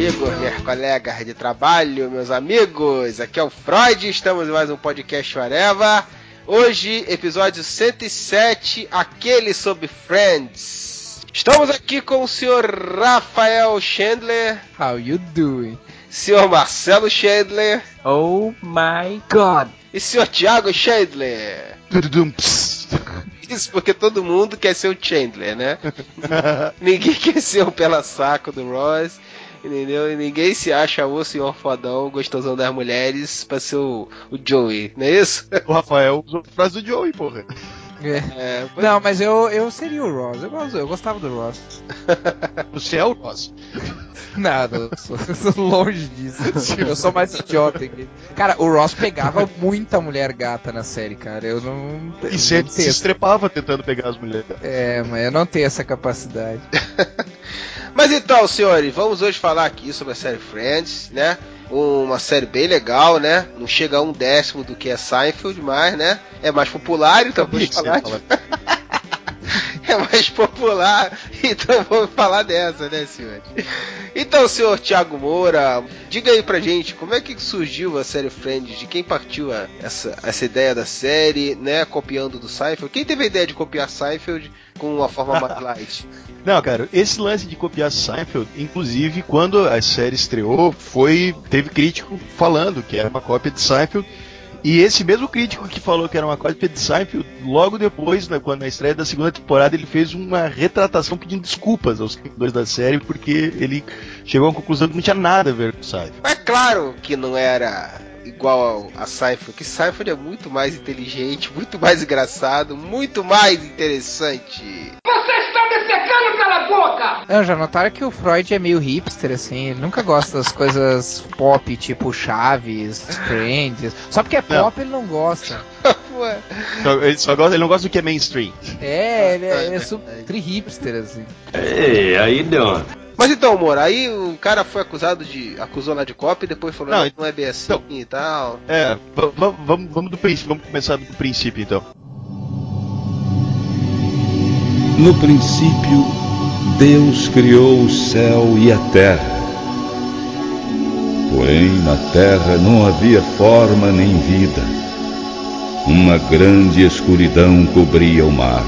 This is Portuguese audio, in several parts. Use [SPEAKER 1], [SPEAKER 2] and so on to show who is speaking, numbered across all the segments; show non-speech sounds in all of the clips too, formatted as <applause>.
[SPEAKER 1] amigos, minhas colegas de trabalho, meus amigos. Aqui é o Freud, estamos em mais um podcast Areva. Hoje, episódio 107, aquele sobre Friends. Estamos aqui com o senhor Rafael Chandler.
[SPEAKER 2] How you doing?
[SPEAKER 1] Senhor Marcelo Chandler.
[SPEAKER 2] Oh my god.
[SPEAKER 1] E senhor Thiago Chandler. Isso porque todo mundo quer ser o Chandler, né? <laughs> Ninguém quer ser o pela saco do Ross. Entendeu? E ninguém se acha o senhor fodão, gostosão das mulheres, pra ser o, o Joey, não é isso? <laughs>
[SPEAKER 3] O Rafael usou a frase do Joey, porra.
[SPEAKER 2] É. É, não, mas eu, eu seria o Ross. Eu, eu gostava do Ross. <laughs>
[SPEAKER 3] Você é o Ross?
[SPEAKER 2] Nada, eu sou, eu sou longe disso. <laughs> Eu sou mais idiota aqui. Cara, o Ross pegava muita mulher gata na série, cara. Eu não.
[SPEAKER 3] E sempre se estrepava tentando pegar as mulheres.
[SPEAKER 2] É, mas eu não tenho essa capacidade.
[SPEAKER 1] Mas então, senhores, vamos hoje falar aqui sobre a série Friends, né? Uma série bem legal, né? Não chega a um décimo do que é Seinfeld, mas, né? É mais popular, então vamos falar. De... <laughs> é mais popular, então vamos falar dessa, né, senhor? Então, senhor Tiago Moura, diga aí pra gente como é que surgiu a série Friends, de quem partiu a, essa, essa ideia da série, né, copiando do Seinfeld? Quem teve a ideia de copiar Seinfeld com uma forma mais <laughs> light?
[SPEAKER 3] Não, cara, esse lance de copiar Seinfeld, inclusive quando a série estreou, foi teve crítico falando que era uma cópia de Seinfeld e esse mesmo crítico que falou que era uma cópia de Seinfeld, logo depois, né, quando na estreia da segunda temporada, ele fez uma retratação pedindo desculpas aos criadores da série, porque ele chegou à conclusão que não tinha nada a ver com Seinfeld.
[SPEAKER 1] É claro que não era igual a Seinfeld, que Seinfeld é muito mais inteligente, muito mais engraçado, muito mais interessante.
[SPEAKER 4] Você está me secando pela boca!
[SPEAKER 2] Não, já notaram que o Freud é meio hipster, assim, ele nunca gosta das coisas pop, tipo Chaves, Friends. Só porque é pop não. ele não gosta. <laughs>
[SPEAKER 3] ele só gosta, ele não gosta do que é mainstream.
[SPEAKER 2] É, ele é, ele é super hipster, assim.
[SPEAKER 5] Ei, aí deu.
[SPEAKER 1] Mas então, amor, aí o cara foi acusado de. acusou lá de cópia e depois falou, não, não é bem assim então, e tal.
[SPEAKER 3] É, vamos, vamos do princípio, vamos começar do princípio então.
[SPEAKER 6] No princípio, Deus criou o céu e a terra. Porém, na terra não havia forma nem vida. Uma grande escuridão cobria o mar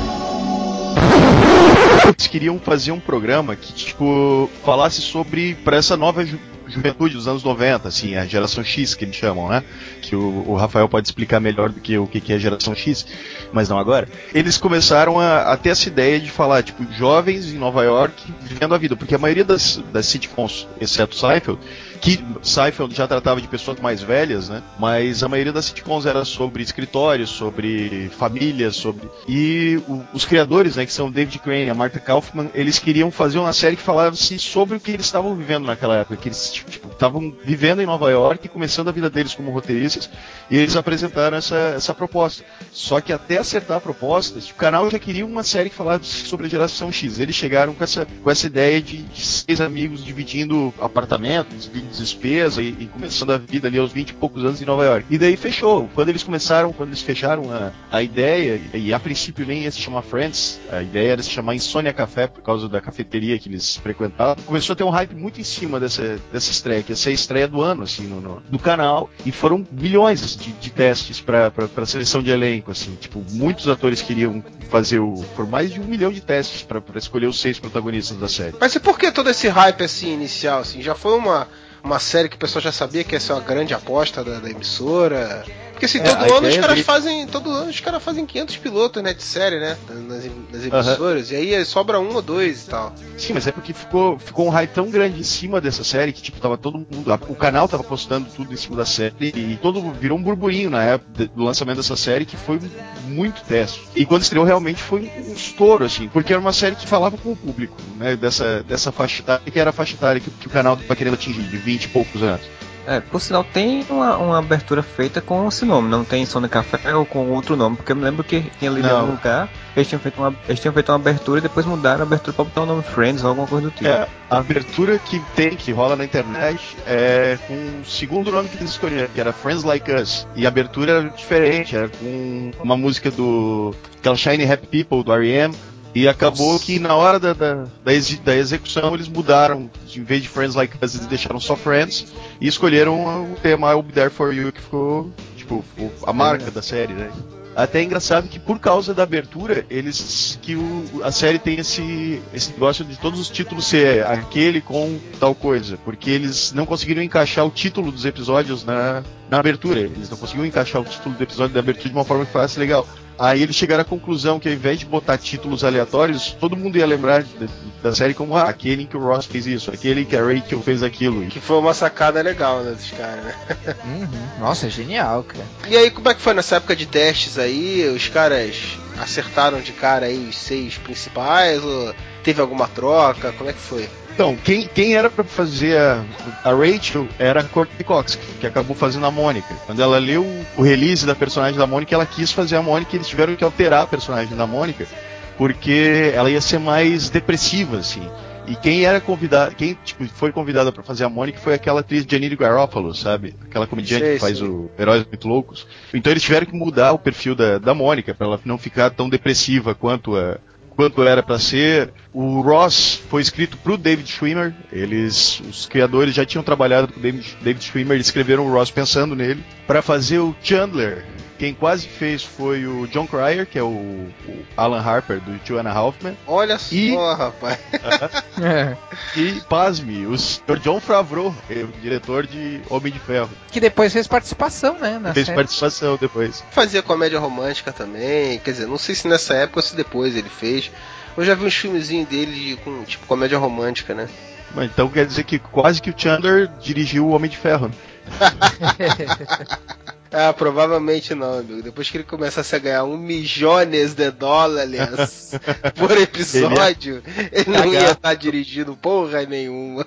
[SPEAKER 3] eles queriam fazer um programa que, tipo, falasse sobre, para essa nova juventude dos anos 90, assim, a geração X que eles chamam, né? Que o, o Rafael pode explicar melhor do que o que é a geração X, mas não agora. Eles começaram a, a, ter essa ideia de falar, tipo, jovens em Nova York vivendo a vida, porque a maioria das, das sitcoms, exceto Seinfeld, que Seinfeld já tratava de pessoas mais velhas, né? Mas a maioria das sitcoms era sobre escritórios, sobre famílias, sobre e o, os criadores, né, que são David Crane e a Martha Kaufman, eles queriam fazer uma série que falasse sobre o que eles estavam vivendo naquela época, que eles tipo, estavam vivendo em Nova York, começando a vida deles como roteiristas, e eles apresentaram essa, essa proposta. Só que até acertar a proposta, o canal já queria uma série que falasse sobre a geração X. Eles chegaram com essa, com essa ideia de, de seis amigos dividindo apartamentos, despesa e, e, começando a vida ali aos 20 e poucos anos em Nova York. E daí fechou. Quando eles começaram, quando eles fecharam a, a ideia, e, e a princípio nem ia se chamar Friends, a ideia era se chamar Insônia Café por causa da cafeteria que eles frequentavam, começou a ter um hype muito em cima dessa, dessa estreia, que ia ser a estreia do ano, assim, no, no, do canal. E foram bilhões de, de testes para seleção de elenco, assim. Tipo, muitos atores queriam fazer o. Por mais de um milhão de testes para escolher os seis protagonistas da série.
[SPEAKER 1] Mas e por que todo esse hype assim inicial? Assim, já foi uma uma série que o pessoal já sabia que ia ser uma grande aposta da, da emissora. Porque assim, todo é, ano os caras fazem. Todo ano os caras fazem 500 pilotos, né, de série, né? Nas, nas emissoras. Uhum. E aí sobra um ou dois e tal.
[SPEAKER 3] Sim, mas é porque ficou, ficou um hype tão grande em cima dessa série que, tipo, tava todo mundo. O canal tava postando tudo em cima da série. E todo virou um burburinho na época do lançamento dessa série que foi muito teste. E quando estreou realmente foi um estouro, assim, porque era uma série que falava com o público, né? Dessa, dessa faixa etária, que era a faixa etária que, que o canal tava querendo atingir, de 20 e poucos anos.
[SPEAKER 2] É, por sinal, tem uma, uma abertura feita com esse nome, não tem Sonic Café ou com outro nome, porque eu me lembro que tinha ali no lugar, eles tinham, feito uma, eles tinham feito uma abertura e depois mudaram a abertura pra botar o nome Friends ou alguma coisa do tipo.
[SPEAKER 3] É, a abertura que tem, que rola na internet, é com o segundo nome que eles escolheram, que era Friends Like Us. E a abertura era diferente, era com uma música do. aquela Shiny Happy People do R.E.M., E acabou que na hora da, da, da, ex, da, execução eles mudaram, em vez de Friends Like Us, eles deixaram só Friends e escolheram o tema I'll Be There For You, que ficou, tipo, a marca é. da série, né? Até é engraçado que por causa da abertura, eles que o, a série tem esse, esse negócio de todos os títulos ser aquele com tal coisa, porque eles não conseguiram encaixar o título dos episódios na, na abertura. Eles não conseguiram encaixar o título do episódio da abertura de uma forma que fosse legal. Aí eles chegaram à conclusão que ao invés de botar títulos aleatórios, todo mundo ia lembrar de, da série como ah, aquele em que o Ross fez isso, aquele em que a Rachel fez aquilo.
[SPEAKER 1] Que foi uma sacada legal, né, dos caras, né? <laughs>
[SPEAKER 7] Uhum. Nossa, genial, cara.
[SPEAKER 1] E aí, como é que foi nessa época de testes aí? Os caras acertaram de cara aí os seis principais? Ou teve alguma troca? Como é que foi?
[SPEAKER 3] Então, quem, quem era para fazer a, a, Rachel era a Courtney Cox, que acabou fazendo a Mônica. Quando ela leu o release da personagem da Mônica, ela quis fazer a Mônica e eles tiveram que alterar a personagem da Mônica, porque ela ia ser mais depressiva, assim. E quem era convidado, quem tipo, foi convidada para fazer a Mônica foi aquela atriz Janine Garofalo, sabe? Aquela comediante sei, que faz o Heróis Muito Loucos. Então eles tiveram que mudar o perfil da, da Mônica para ela não ficar tão depressiva quanto a, quanto era para ser. O Ross foi escrito pro David Schwimmer. Eles, os criadores já tinham trabalhado com o David, David Schwimmer, eles escreveram o Ross pensando nele para fazer o Chandler. Quem quase fez foi o John Cryer, que é o, o Alan Harper do Two and a Half Men.
[SPEAKER 1] Olha só, e, rapaz.
[SPEAKER 3] Uh <laughs> -huh. e, pasme, o Sr. John Favreau, é o diretor de Homem de Ferro.
[SPEAKER 7] Que depois fez participação, né?
[SPEAKER 3] fez série. participação depois.
[SPEAKER 1] Fazia comédia romântica também, quer dizer, não sei se nessa época ou se depois ele fez. Eu já vi uns filmezinhos dele com, tipo, comédia romântica, né?
[SPEAKER 3] Mas então quer dizer que quase que o Chandler dirigiu o Homem de Ferro. <laughs>
[SPEAKER 1] Ah, provavelmente não, amigo. Depois que ele começasse a ganhar um milhões de dólares <laughs> por episódio, ele, ele não ia estar tá dirigindo porra nenhuma.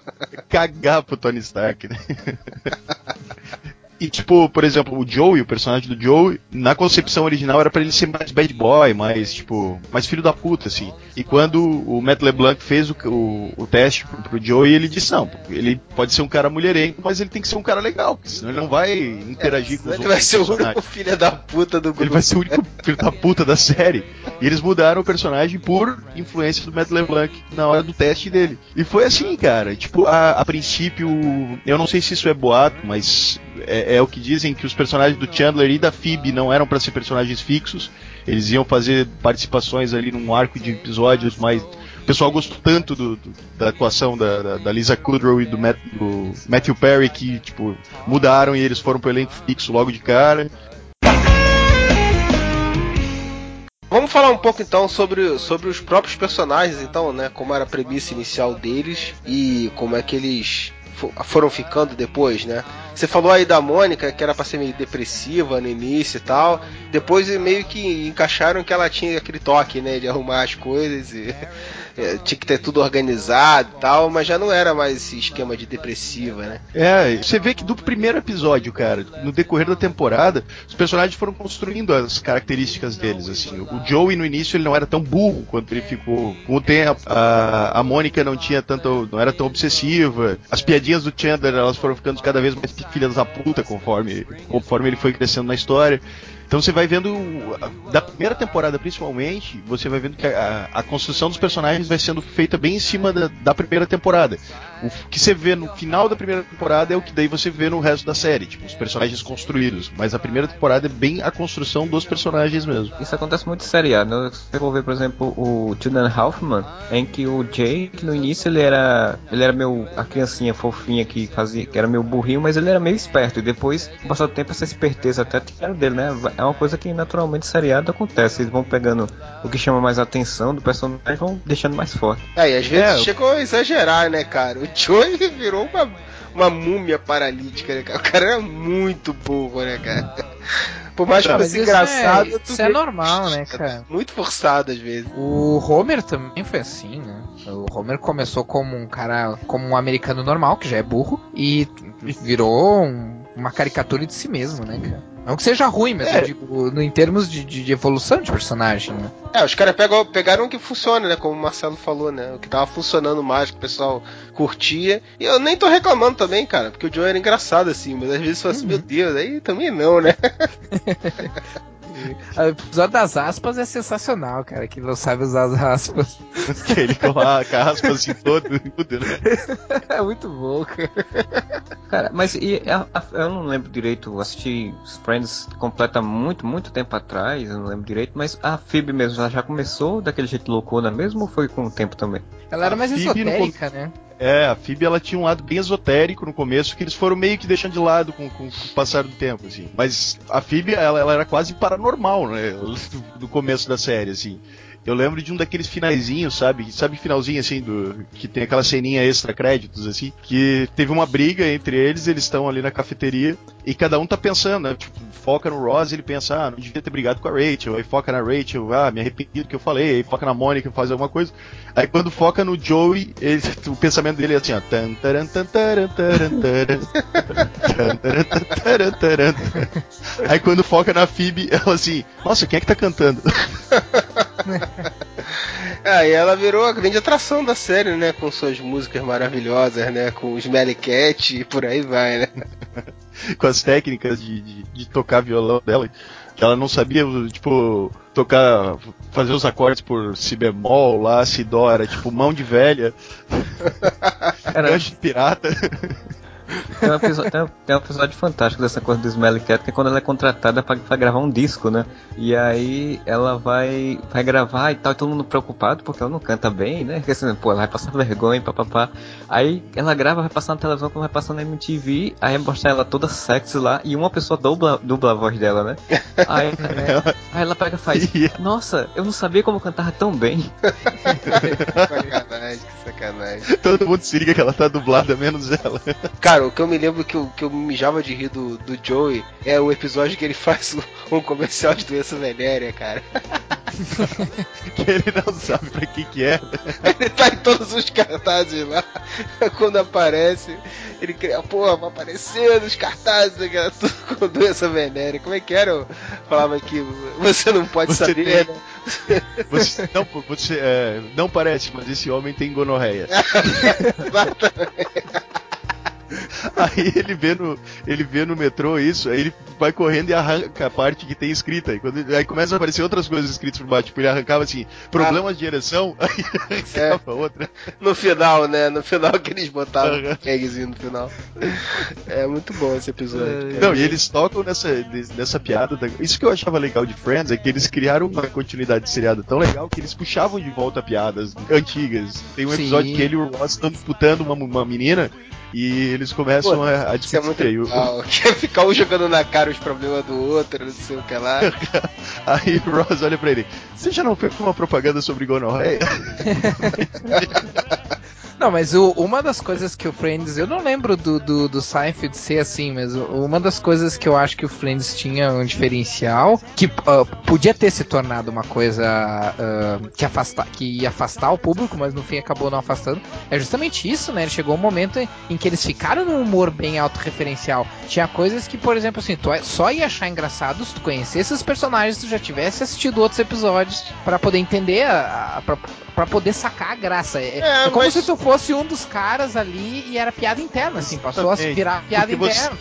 [SPEAKER 3] Cagar pro Tony Stark, né? <laughs> E, tipo, por exemplo, o Joey, o personagem do Joey, na concepção original era para ele ser mais bad boy, mais, tipo, mais filho da puta, assim. E quando o Matt LeBlanc fez o, o, o teste pro, pro Joey, ele disse, não, ele pode ser um cara mulherengo, mas ele tem que ser um cara legal, porque senão ele não vai interagir é, com os
[SPEAKER 1] outros Ele vai ser o único filho da puta do grupo.
[SPEAKER 3] Ele vai ser o único filho da puta da série. E eles mudaram o personagem por influência do Matt LeBlanc na hora do teste dele. E foi assim, cara. Tipo, a, a princípio, eu não sei se isso é boato, mas é, é, o que dizem que os personagens do Chandler e da Phoebe não eram para ser personagens fixos. Eles iam fazer participações ali num arco de episódios mais. O pessoal gostou tanto do, do, da atuação da, da, da, Lisa Kudrow e do, Matt, do, Matthew Perry que tipo mudaram e eles foram pro elenco fixo logo de cara.
[SPEAKER 1] Vamos falar um pouco então sobre, sobre os próprios personagens, então, né? Como era a premissa inicial deles e como é que eles foram ficando depois, né? Você falou aí da Mônica, que era pra ser meio depressiva no início e tal. Depois meio que encaixaram que ela tinha aquele toque, né? De arrumar as coisas e é, tinha que ter tudo organizado e tal, mas já não era mais esse esquema de depressiva, né?
[SPEAKER 3] É, você vê que do primeiro episódio, cara, no decorrer da temporada, os personagens foram construindo as características deles, assim. O Joey no início ele não era tão burro quanto ele ficou com o tempo. A, a Mônica não tinha tanto, não era tão obsessiva. As piadinhas do Chandler, elas foram ficando cada vez mais filhas da puta conforme, conforme ele foi crescendo na história. Então você vai vendo, da primeira temporada principalmente, você vai vendo que a, a construção dos personagens vai sendo feita bem em cima da, da, primeira temporada. O que você vê no final da primeira temporada é o que daí você vê no resto da série, tipo, os personagens construídos. Mas a primeira temporada é bem a construção dos personagens mesmo.
[SPEAKER 2] Isso acontece muito em seriado. Né? Você for ver, por exemplo, o Julian Hoffman, em que o Jake, no início, ele era. Ele era meio. a criancinha fofinha que fazia. que era meio burrinho, mas ele era meio esperto. E depois, com o tempo, essa esperteza até tiraram dele, né? É uma coisa que naturalmente seriado acontece. Eles vão pegando o que chama mais atenção do personagem e vão deixando mais forte.
[SPEAKER 1] É, e às vezes é, chegou a exagerar, né, cara? O Joey <laughs> virou uma, uma múmia paralítica, né, cara? O cara é muito burro, né, cara? Por mais que fosse engraçado.
[SPEAKER 7] É, isso é normal, né, <laughs> cara?
[SPEAKER 1] Muito forçado às vezes.
[SPEAKER 7] O Homer também foi assim, né? O Homer começou como um cara, como um americano normal, que já é burro, e virou um, uma caricatura de si mesmo, né, cara? Não que seja ruim, mas é. eu digo, no, em termos de, de, de, evolução de personagem, né?
[SPEAKER 1] É, os caras pegaram o que funciona, né? Como o Marcelo falou, né? O que tava funcionando mais, que o pessoal curtia. E eu nem tô reclamando também, cara, porque o Joe era engraçado assim, mas às vezes fala assim, uhum. meu Deus, aí também não, né? <laughs>
[SPEAKER 7] O episódio das aspas é sensacional, cara. Que não sabe usar as aspas.
[SPEAKER 3] que <laughs> ele coloca aspas assim todo, tudo, né?
[SPEAKER 7] É muito bom, cara.
[SPEAKER 2] Cara, mas e a, a, eu não lembro direito, eu assisti Friends completa muito, muito tempo atrás, eu não lembro direito, mas a Phoebe mesmo, ela já começou daquele jeito loucona mesmo ou foi com o tempo também?
[SPEAKER 7] Ela era
[SPEAKER 3] A
[SPEAKER 7] mais
[SPEAKER 3] Phoebe
[SPEAKER 7] esotérica, né?
[SPEAKER 3] É, a Phoebe ela tinha um lado bem esotérico no começo, que eles foram meio que deixando de lado com, com, com o passar do tempo, assim. Mas a Phoebe, ela, ela era quase paranormal, né? Do, começo da série, assim. Eu lembro de um daqueles finalzinhos, sabe? Sabe finalzinho assim do que tem aquela ceninha extra créditos assim, que teve uma briga entre eles, eles estão ali na cafeteria e cada um tá pensando, né? Tipo, foca no Ross, ele pensa, ah, não devia ter brigado com a Rachel. Aí foca na Rachel, ah, me arrependi do que eu falei. Aí foca na Mônica, faz alguma coisa. Aí quando foca no Joey, ele, <laughs> o pensamento dele é assim, ó. Tan, taran, taran, taran, taran, taran. Aí quando foca na Phoebe, ela assim, nossa, quem é que tá cantando? <laughs>
[SPEAKER 1] Aí <laughs> ela virou a grande atração da série, né? Com suas músicas maravilhosas, né? Com os Smelly Cat e por aí vai, né? <laughs>
[SPEAKER 3] com as técnicas de, de, de tocar violão dela. Que ela não sabia, tipo, tocar, fazer os acordes por si bemol lá, si dó, era tipo mão de velha, <laughs>
[SPEAKER 2] Era-
[SPEAKER 3] de pirata.
[SPEAKER 2] Tem um, episódio, tem, um, tem um episódio fantástico dessa coisa do Smelly Cat, que é quando ela é contratada pra, pra gravar um disco, né? E aí ela vai, vai gravar e tal, e todo mundo preocupado porque ela não canta bem, né? Porque assim, pô, ela vai passar vergonha, papapá. Aí ela grava, vai passar na televisão, quando vai passar na MTV, aí mostra ela toda sexy lá, e uma pessoa dubla, dubla a voz dela, né? Aí, <laughs> aí ela pega e faz, nossa, eu não sabia como eu cantava tão bem. <laughs>
[SPEAKER 1] sacanagem, que sacanagem.
[SPEAKER 3] Todo mundo se liga que ela tá dublada, menos ela.
[SPEAKER 1] Cara, o que eu me lembro que eu, que eu mijava de rir do, do Joey é o episódio que ele <laughs> faz um comercial de doença venérea, cara. <laughs>
[SPEAKER 3] que ele não sabe pra que que é.
[SPEAKER 1] Ele tá em todos os cartazes lá. Quando aparece, ele cria, pô, vai aparecer nos cartazes, cara, tudo com doença venérea. Como é que era? Eu falava que você não pode
[SPEAKER 3] Você
[SPEAKER 1] saber,
[SPEAKER 3] tem-
[SPEAKER 1] né?
[SPEAKER 3] Você, não, você, é, não parece, mas esse homem tem gonorreia. <laughs> <laughs> Aí ele vê no, ele vê no metrô isso, aí ele vai correndo e arranca a parte que tem escrita. Aí, quando, aí começa a aparecer outras coisas escritas por baixo. Tipo, ele arrancava assim, problemas de ereção, <laughs> aí arrancava outra.
[SPEAKER 1] No final, né? No final que eles botavam o tagzinho no final. É muito bom esse episódio. cara.
[SPEAKER 3] Não, e eles tocam nessa, nessa piada. da- Isso que eu achava legal de Friends é que eles criaram uma continuidade de seriado tão legal que eles puxavam de volta piadas antigas. Tem um
[SPEAKER 7] Sim.
[SPEAKER 3] episódio que ele e o Ross estão disputando uma, uma menina e eles começam
[SPEAKER 1] Pô,
[SPEAKER 3] a, a
[SPEAKER 1] Isso é muito
[SPEAKER 3] discutir. <laughs>
[SPEAKER 1] Quer ficar um jogando na cara os problemas do outro, não sei o que lá. <laughs>
[SPEAKER 3] Aí o Ross olha pra ele: Você já não fez uma propaganda sobre gonorreia? <laughs>
[SPEAKER 7] Não, mas o- uma das coisas que o Friends. Eu não lembro do, do, do Seinfeld ser assim, mas uma das coisas que eu acho que o Friends tinha um diferencial, que ah, podia ter se tornado uma coisa ah, que, afasta, que ia afastar o público, mas no fim acabou não afastando, é justamente isso, né? Chegou um momento em, que eles ficaram num humor bem autorreferencial. Tinha coisas que, por exemplo, assim, tu só ia achar engraçado se tu conhecesse os personagens, se tu já tivesse assistido outros episódios, pra poder entender, a, a, pra poder sacar a graça. É,
[SPEAKER 1] É,
[SPEAKER 7] é como
[SPEAKER 1] mas-
[SPEAKER 7] se tu fosse um dos caras ali e era piada interna, assim, passou a virar piada
[SPEAKER 3] Porque você-
[SPEAKER 7] interna.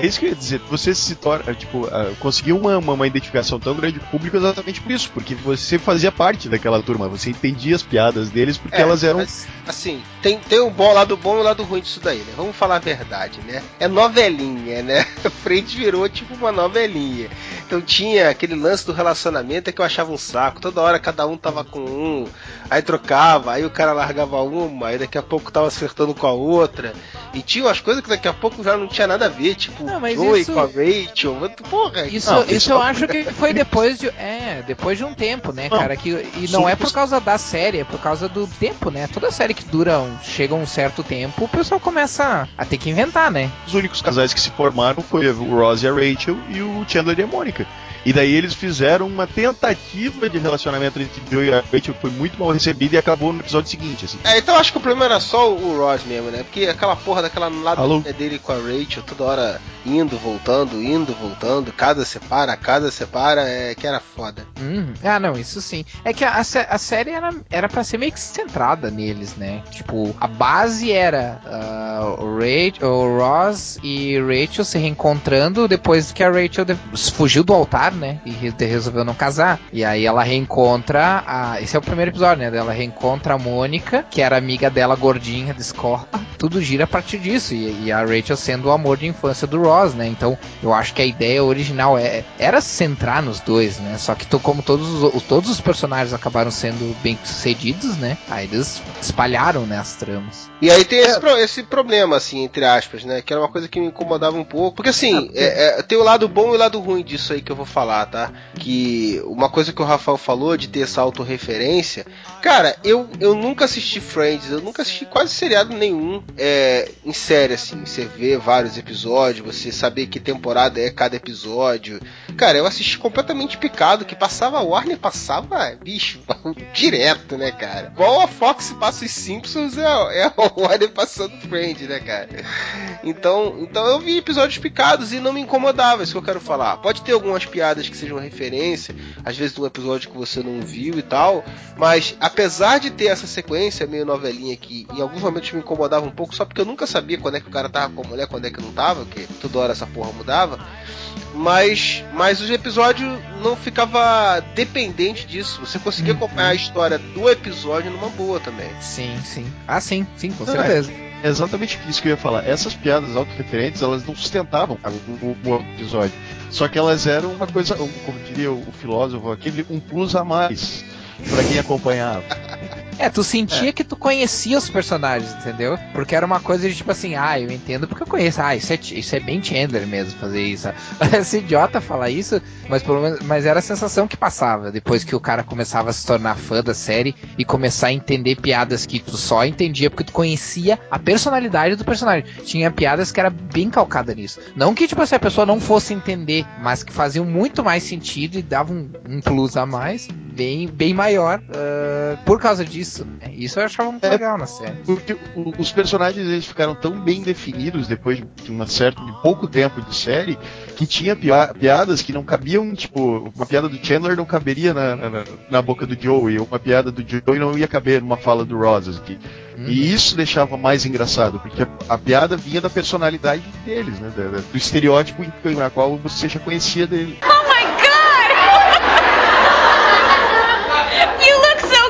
[SPEAKER 3] É isso que eu ia dizer. Você se torna, tipo, ah, conseguiu uma, uma, uma identificação tão grande com o público exatamente por isso. Porque você fazia parte daquela turma, você entendia as piadas deles porque
[SPEAKER 1] É,
[SPEAKER 3] elas eram.
[SPEAKER 1] mas, assim, tem, tem o bom, lado bom e o lado ruim disso daí, né? Vamos falar a verdade, né? É novelinha, né? <laughs> Frente virou tipo uma novelinha. Então tinha aquele lance do relacionamento é que eu achava um saco. Toda hora cada um tava com um, aí trocava, aí o cara largava uma, aí daqui a pouco tava acertando com a outra. E tinha umas coisas que daqui a pouco já não tinha nada a ver, tipo
[SPEAKER 7] Não, mas
[SPEAKER 1] Joey
[SPEAKER 7] isso-
[SPEAKER 1] com a Rachel. Porra,
[SPEAKER 7] Isso,
[SPEAKER 3] Não,
[SPEAKER 7] isso, eu acho que foi depois de. É, depois de um tempo, né,
[SPEAKER 3] Não,
[SPEAKER 7] cara? Que, e não é por causa da série, é por causa do tempo, né? Toda série que dura um, chega um certo tempo, o pessoal começa a ter que inventar, né?
[SPEAKER 3] Os únicos casais que se formaram foi o Ross e a Rachel e o Chandler e a Mônica. E daí eles fizeram uma tentativa de relacionamento entre Joey e a Rachel que foi muito mal recebida e acabou no episódio seguinte, assim.
[SPEAKER 1] É, então eu acho que o problema era só o Ross mesmo, né? Porque aquela porra daquela lado
[SPEAKER 3] Alô?
[SPEAKER 1] dele com a Rachel, toda hora indo, voltando, indo, voltando, casa separa, casa separa, é que era foda.
[SPEAKER 7] Uhum. Ah, não, isso sim. É que a, a sé- a série era, era pra ser meio que centrada neles, né? Tipo, a base era ah, o, Rachel, o Ross e Rachel se reencontrando depois que a Rachel fugiu do altar, né? E resolveu não casar. E aí ela reencontra a. Esse é o primeiro episódio, né? Ela reencontra a Mônica, que era amiga dela gordinha de escola. Tudo gira a partir disso. E, e, a Rachel sendo o amor de infância do Ross, né? Então eu acho que a ideia original é, era centrar nos dois, né? Só que como todos os, todos os personagens acabaram sendo bem sucedidos, né? Aí eles espalharam né, as tramas.
[SPEAKER 1] E aí tem esse, pro, esse, problema, assim, entre aspas, né? Que era uma coisa que me incomodava um pouco. Porque assim, é, é, tem o lado bom e o lado ruim disso aí que eu vou falar, tá? Que uma coisa que o Rafael falou de ter essa autorreferência. Cara, eu, eu nunca assisti Friends, eu nunca assisti quase seriado nenhum é, em série, assim. Você vê vários episódios, você saber que temporada é cada episódio. Cara, eu assisti completamente picado, que passava Warner, passava, bicho, <laughs> direto, né, cara? Igual a Fox passa os Simpsons, é, é a <laughs> Warner passando Friends, né, cara? Então, então eu vi episódios picados e não me incomodava, isso que eu quero falar. Pode ter algumas piadas que sejam referência, às vezes de um episódio que você não viu e tal, mas apesar de ter essa sequência meio novelinha que em alguns momentos me incomodava um pouco, só porque eu nunca sabia quando é que o cara tava com a mulher, quando é que não tava, porque toda hora essa porra mudava mas, mas o episódio não ficava dependente disso. Você conseguia acompanhar a história do episódio numa boa também.
[SPEAKER 7] Sim, sim. Ah, sim, sim, com certeza.
[SPEAKER 3] É exatamente isso que eu ia falar. Essas piadas autorreferentes, elas não sustentavam o, o, o, episódio. Só que elas eram uma coisa, como diria o filósofo aqui, um plus a mais para quem acompanhava. <laughs>
[SPEAKER 7] É, tu sentia é. que tu conhecia os personagens, entendeu? Porque era uma coisa de tipo assim, ah, eu entendo porque eu conheço. Ah, isso é, isso é bem Chandler mesmo fazer isso. Esse <laughs> idiota falar isso, mas pelo menos, mas era a sensação que passava depois que o cara começava a se tornar fã da série e começar a entender piadas que tu só entendia porque tu conhecia a personalidade do personagem. Tinha piadas que era bem calcada nisso. Não que tipo assim, a pessoa não fosse entender, mas que faziam muito mais sentido e davam um, um plus a mais, bem, bem maior uh, por causa disso isso. Né? Isso eu achava muito é, legal na série.
[SPEAKER 3] Porque os personagens eles ficaram tão bem definidos depois de uma certa de pouco tempo de série que tinha piadas que não cabiam, tipo, uma piada do Chandler não caberia na, na, na boca do Joey, ou uma piada do Joey não ia caber numa fala do Rosas aqui. Hum. E isso deixava mais engraçado, porque a, a, piada vinha da personalidade deles, né? Do, do estereótipo na qual você já conhecia dele.
[SPEAKER 8] Oh my god! You look so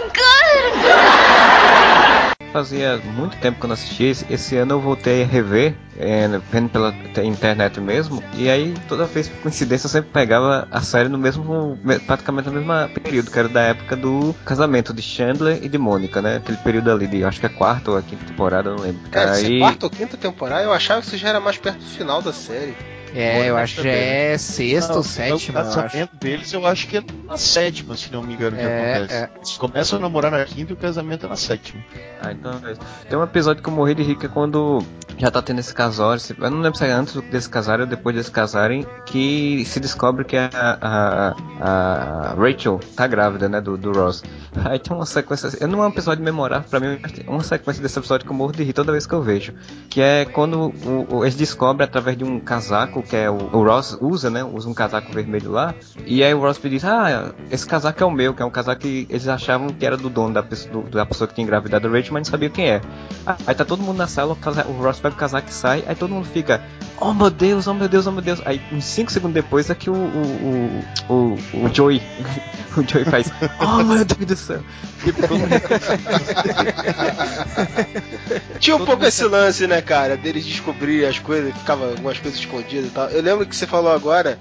[SPEAKER 2] Fazia muito tempo que eu não assistia. Esse, esse ano eu voltei a rever, é, vendo pela internet mesmo. E aí, toda vez por coincidência, eu sempre pegava a série no mesmo, praticamente no mesmo período, que era da época do casamento de Chandler e de Mônica, né? Aquele período ali de, acho que é quarta ou a quinta temporada, não lembro.
[SPEAKER 1] Cara, aí... quarta ou quinta temporada, eu achava que isso já era mais perto do final da série.
[SPEAKER 7] É, eu acho que já é sexta ou sétima. O
[SPEAKER 3] casamento deles eu acho que é na sétima, se não me engano, que é, acontece. É. Eles começam a namorar na quinta e o casamento é na sétima.
[SPEAKER 2] Ah, então é Tem um episódio que eu morri de rica quando já tá tendo esse casório. Eu não lembro se é antes desse casarem ou depois desse casarem, que se descobre que a, a, a Rachel tá grávida, né, do, do Ross. <laughs> Aí tem uma sequência. Eu não é um episódio memorável pra mim, mas tem uma sequência desse episódio que eu morro de rir toda vez que eu vejo. Que é quando o, o, eles descobrem através de um casaco que é o, o, Ross usa, né? Usa um casaco vermelho lá. E aí o Ross diz: Ah, esse casaco é o meu, que é um casaco que eles achavam que era do dono da pessoa, do, da pessoa que tinha engravidado a Rachel, mas não sabia quem é. Aí tá todo mundo na sala, o Ross pega o casaco e sai, aí todo mundo fica: Oh meu Deus, oh meu Deus, oh meu Deus. Aí uns 5 segundos depois é que o, o, o, o, o Joey, <laughs> o Joey faz: <laughs> Oh meu Deus do céu. <laughs>
[SPEAKER 1] Tinha um pouco esse lance, né, cara, deles descobrir as coisas, ficava algumas coisas escondidas e tal. Eu lembro que você falou agora,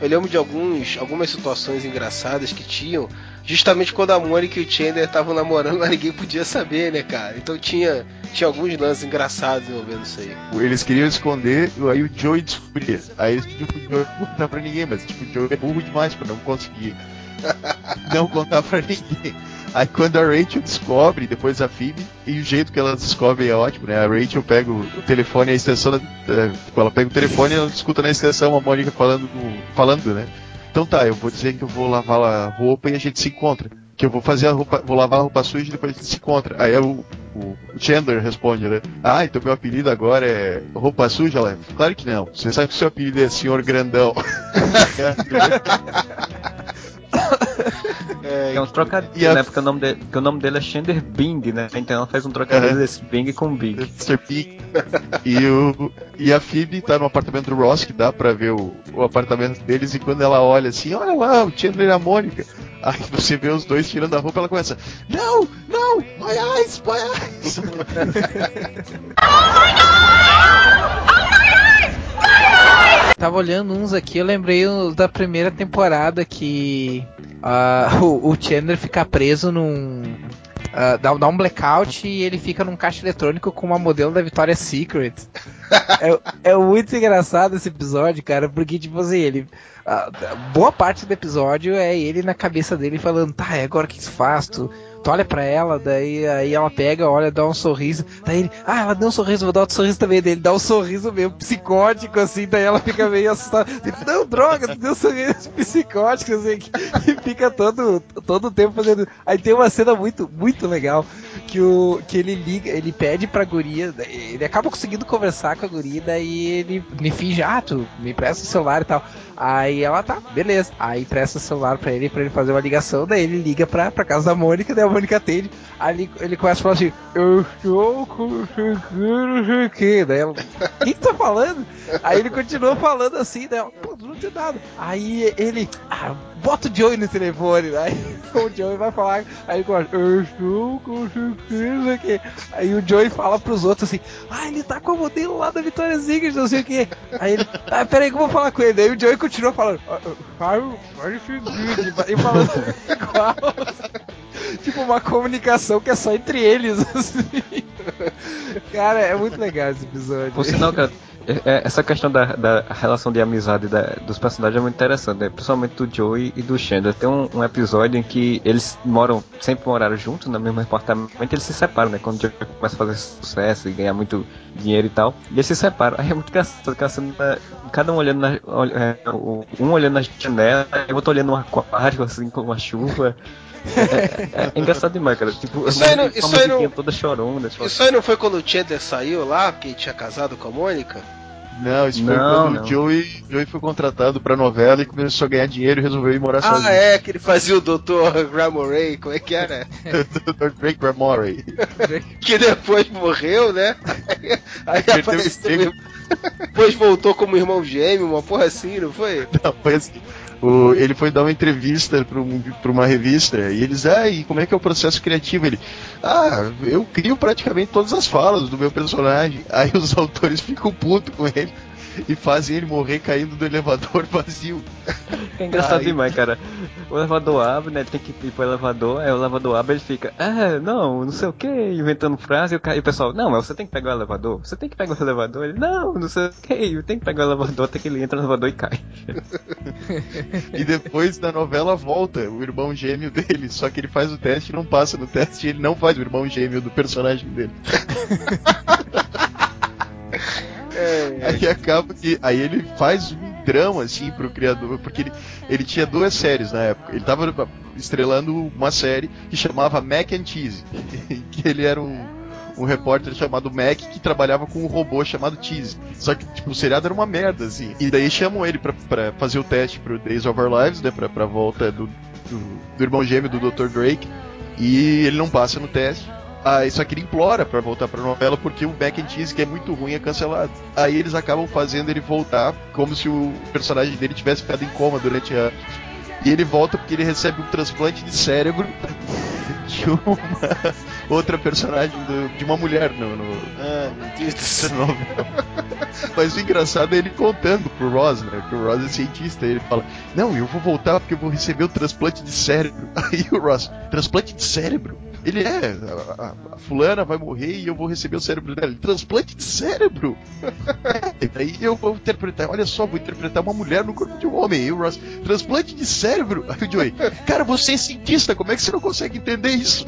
[SPEAKER 1] eu lembro de alguns, algumas situações engraçadas que tinham, justamente quando a Mônica e o Chandler estavam namorando, mas ninguém podia saber, né, cara? Então tinha, tinha alguns lances engraçados envolvendo isso aí.
[SPEAKER 3] Eles queriam esconder, aí o Joey descobria. Aí eles pediam pro Joey não contar pra ninguém, mas tipo, o Joey é burro demais pra não conseguir <laughs> não contar pra ninguém. Aí quando a Rachel descobre, depois a Phoebe, e o jeito que ela descobre é ótimo, né? A Rachel pega o telefone a extensão, é, tipo, ela pega o telefone e ela escuta na extensão a Mônica falando, falando, né? Então tá, eu vou dizer que eu vou lavar a roupa e a gente se encontra. Que eu vou fazer a roupa, vou lavar a roupa suja e depois a gente se encontra. Aí o, o Chandler responde, né? Ah, então meu apelido agora é roupa suja? Ela, claro que não. Você sabe que seu apelido é Senhor Grandão. <laughs> <laughs> <laughs> <coughs>
[SPEAKER 2] É, um trocadilho, a... né? Porque o nome, dele, porque o nome dele é Xander Bing, né? Então ela faz um trocadilho desse Bing com Bing.
[SPEAKER 3] Mr. Bing. <laughs> e, o, e a Phoebe tá no apartamento do Ross, que dá pra ver o, o apartamento deles, e quando ela olha assim, olha lá, o Chandler e a Mônica. Aí você vê os dois tirando a roupa, ela começa, não, não, my eyes, my eyes. oh my god!
[SPEAKER 7] Oh my eyes! My eyes! Tava olhando uns aqui, eu lembrei da primeira temporada que uh, <laughs> o, o Chandler fica preso num Uh, dá, dá, um blackout e ele fica num caixa eletrônico com uma modelo da Victoria's Secret. <laughs> é, é, muito engraçado esse episódio, cara, porque, tipo assim, ele. Uh, boa parte do episódio é ele na cabeça dele falando, tá, agora o que se faz? Tu, tu olha pra ela, daí aí ela pega, olha, dá um sorriso, daí ele, ah, ela deu um sorriso, vou dar outro sorriso também dele, dá um sorriso meio psicótico, assim, daí ela fica meio assustada, tipo, não, droga, tu deu um sorriso <laughs> psicótico, assim, e fica todo, todo o tempo fazendo. Aí tem uma cena muito, muito legal, que, o, que ele liga, ele pede pra guria, ele acaba conseguindo conversar com a guria, daí ele me finge, ah, tu me empresta o celular e tal. Aí ela tá, beleza. Aí presta o celular pra ele, pra ele fazer uma ligação, daí ele liga pra, pra casa da Mônica, daí Mônica atende. Aí ele começa a falar assim, eu estou conseguindo o que? Daí ela, o que, tá falando? Aí ele continua falando assim, ela, pô, não tem nada. Aí ele, ah, bota o Joey no telefone. Aí <laughs> o Joey vai falar, aí ele começa, eu estou conseguindo o que? Aí o Joey fala pros outros assim, ah, ele tá com o modelo lá da Vitória Ziggler, não sei o que. Aí ele, ah, peraí que eu vou falar com ele. Aí o Joey continua falando, Fábio, e falando <laughs> igual. Tipo, uma comunicação que é só entre eles, <laughs> assim. Cara, é muito legal esse episódio.
[SPEAKER 2] Por sinal, cara, é, é, essa questão da, da relação de amizade da, dos personagens é muito interessante, né? principalmente do Joey e do Chandler. Tem um, um, episódio em que eles moram, sempre moraram juntos no mesmo apartamento, eles se separam, né? Quando o Joey começa a fazer sucesso e ganhar muito dinheiro e tal, e eles se separam. Aí é muito engraçado, cada um olhando na, um olhando na janela e o outro olhando no aquário, assim, com uma chuva. É, é, é, engraçado demais, cara. Tipo,
[SPEAKER 1] isso aí não, isso aí não,
[SPEAKER 2] toda chorona.
[SPEAKER 1] Isso aí não foi quando o Chandler saiu lá, porque tinha casado com a Mônica?
[SPEAKER 3] Não, isso foi não, quando não. o Joey, Joey foi contratado pra novela e começou a ganhar dinheiro e resolveu ir morar ah, sozinho.
[SPEAKER 1] Ah, é, que ele fazia o Dr. Gramoray, como é que era? <laughs>
[SPEAKER 3] Dr. Drake Gramoray. <laughs>
[SPEAKER 1] que depois morreu, né? <laughs> Aí, aí apareceu. Depois voltou como irmão gêmeo, uma porra assim, não foi?
[SPEAKER 3] Não, foi assim. O, ele foi dar uma entrevista para um, uma revista e eles, ah, e como é que é o processo criativo? Ele, ah, eu crio praticamente todas as falas do meu personagem. Aí os <laughs> autores ficam putos com ele e fazem ele morrer caindo do elevador <laughs> vazio.
[SPEAKER 2] É engraçado Ai. demais, cara. O elevador abre, né? Ele tem que ir pro elevador, aí o elevador abre ele fica, ah, não, não sei o que, inventando frase, e o pessoal, não, mas você tem que pegar o elevador, você tem que pegar o elevador, ele, não, não sei o que, eu tenho que pegar o elevador até que ele entra no elevador e cai. <laughs>
[SPEAKER 3] e depois da novela volta o irmão gêmeo dele, só que ele faz o teste e não passa no teste e ele não faz o irmão gêmeo do personagem dele. <laughs> É, aí acaba que. Aí ele faz um drama, assim, pro criador, porque ele, ele tinha duas séries na época. Ele tava estrelando uma série que chamava Mac and Cheese. <laughs> que ele era um, um repórter chamado Mac que trabalhava com um robô chamado Cheese. Só que, tipo, o seriado era uma merda, assim. E daí chamam ele pra, pra fazer o teste pro Days of Our Lives, né? Pra, pra volta do, do, do irmão gêmeo do Dr. Drake. E ele não passa no teste. Aí só que ele implora para voltar pra novela porque o Back and Cheese, que é muito ruim, é cancelado. Aí eles acabam fazendo ele voltar como se o personagem dele tivesse ficado em coma durante anos. E ele volta porque ele recebe um transplante de cérebro <laughs> de uma outra personagem do, de uma mulher no, no ah, céu. <laughs> Mas o engraçado é ele contando pro Ross, né? Que o Ross é cientista. ele fala: Não, eu vou voltar porque eu vou receber o transplante de cérebro. <laughs> Aí o Ross: Transplante de cérebro? Ele é, a, a, fulana vai morrer e eu vou receber o cérebro dela. Transplante de cérebro! <laughs> e daí eu vou interpretar, olha só, vou interpretar uma mulher no corpo de um homem. E o Ross, transplante de cérebro! Aí o Joey, cara, você é cientista, como é que você não consegue entender isso?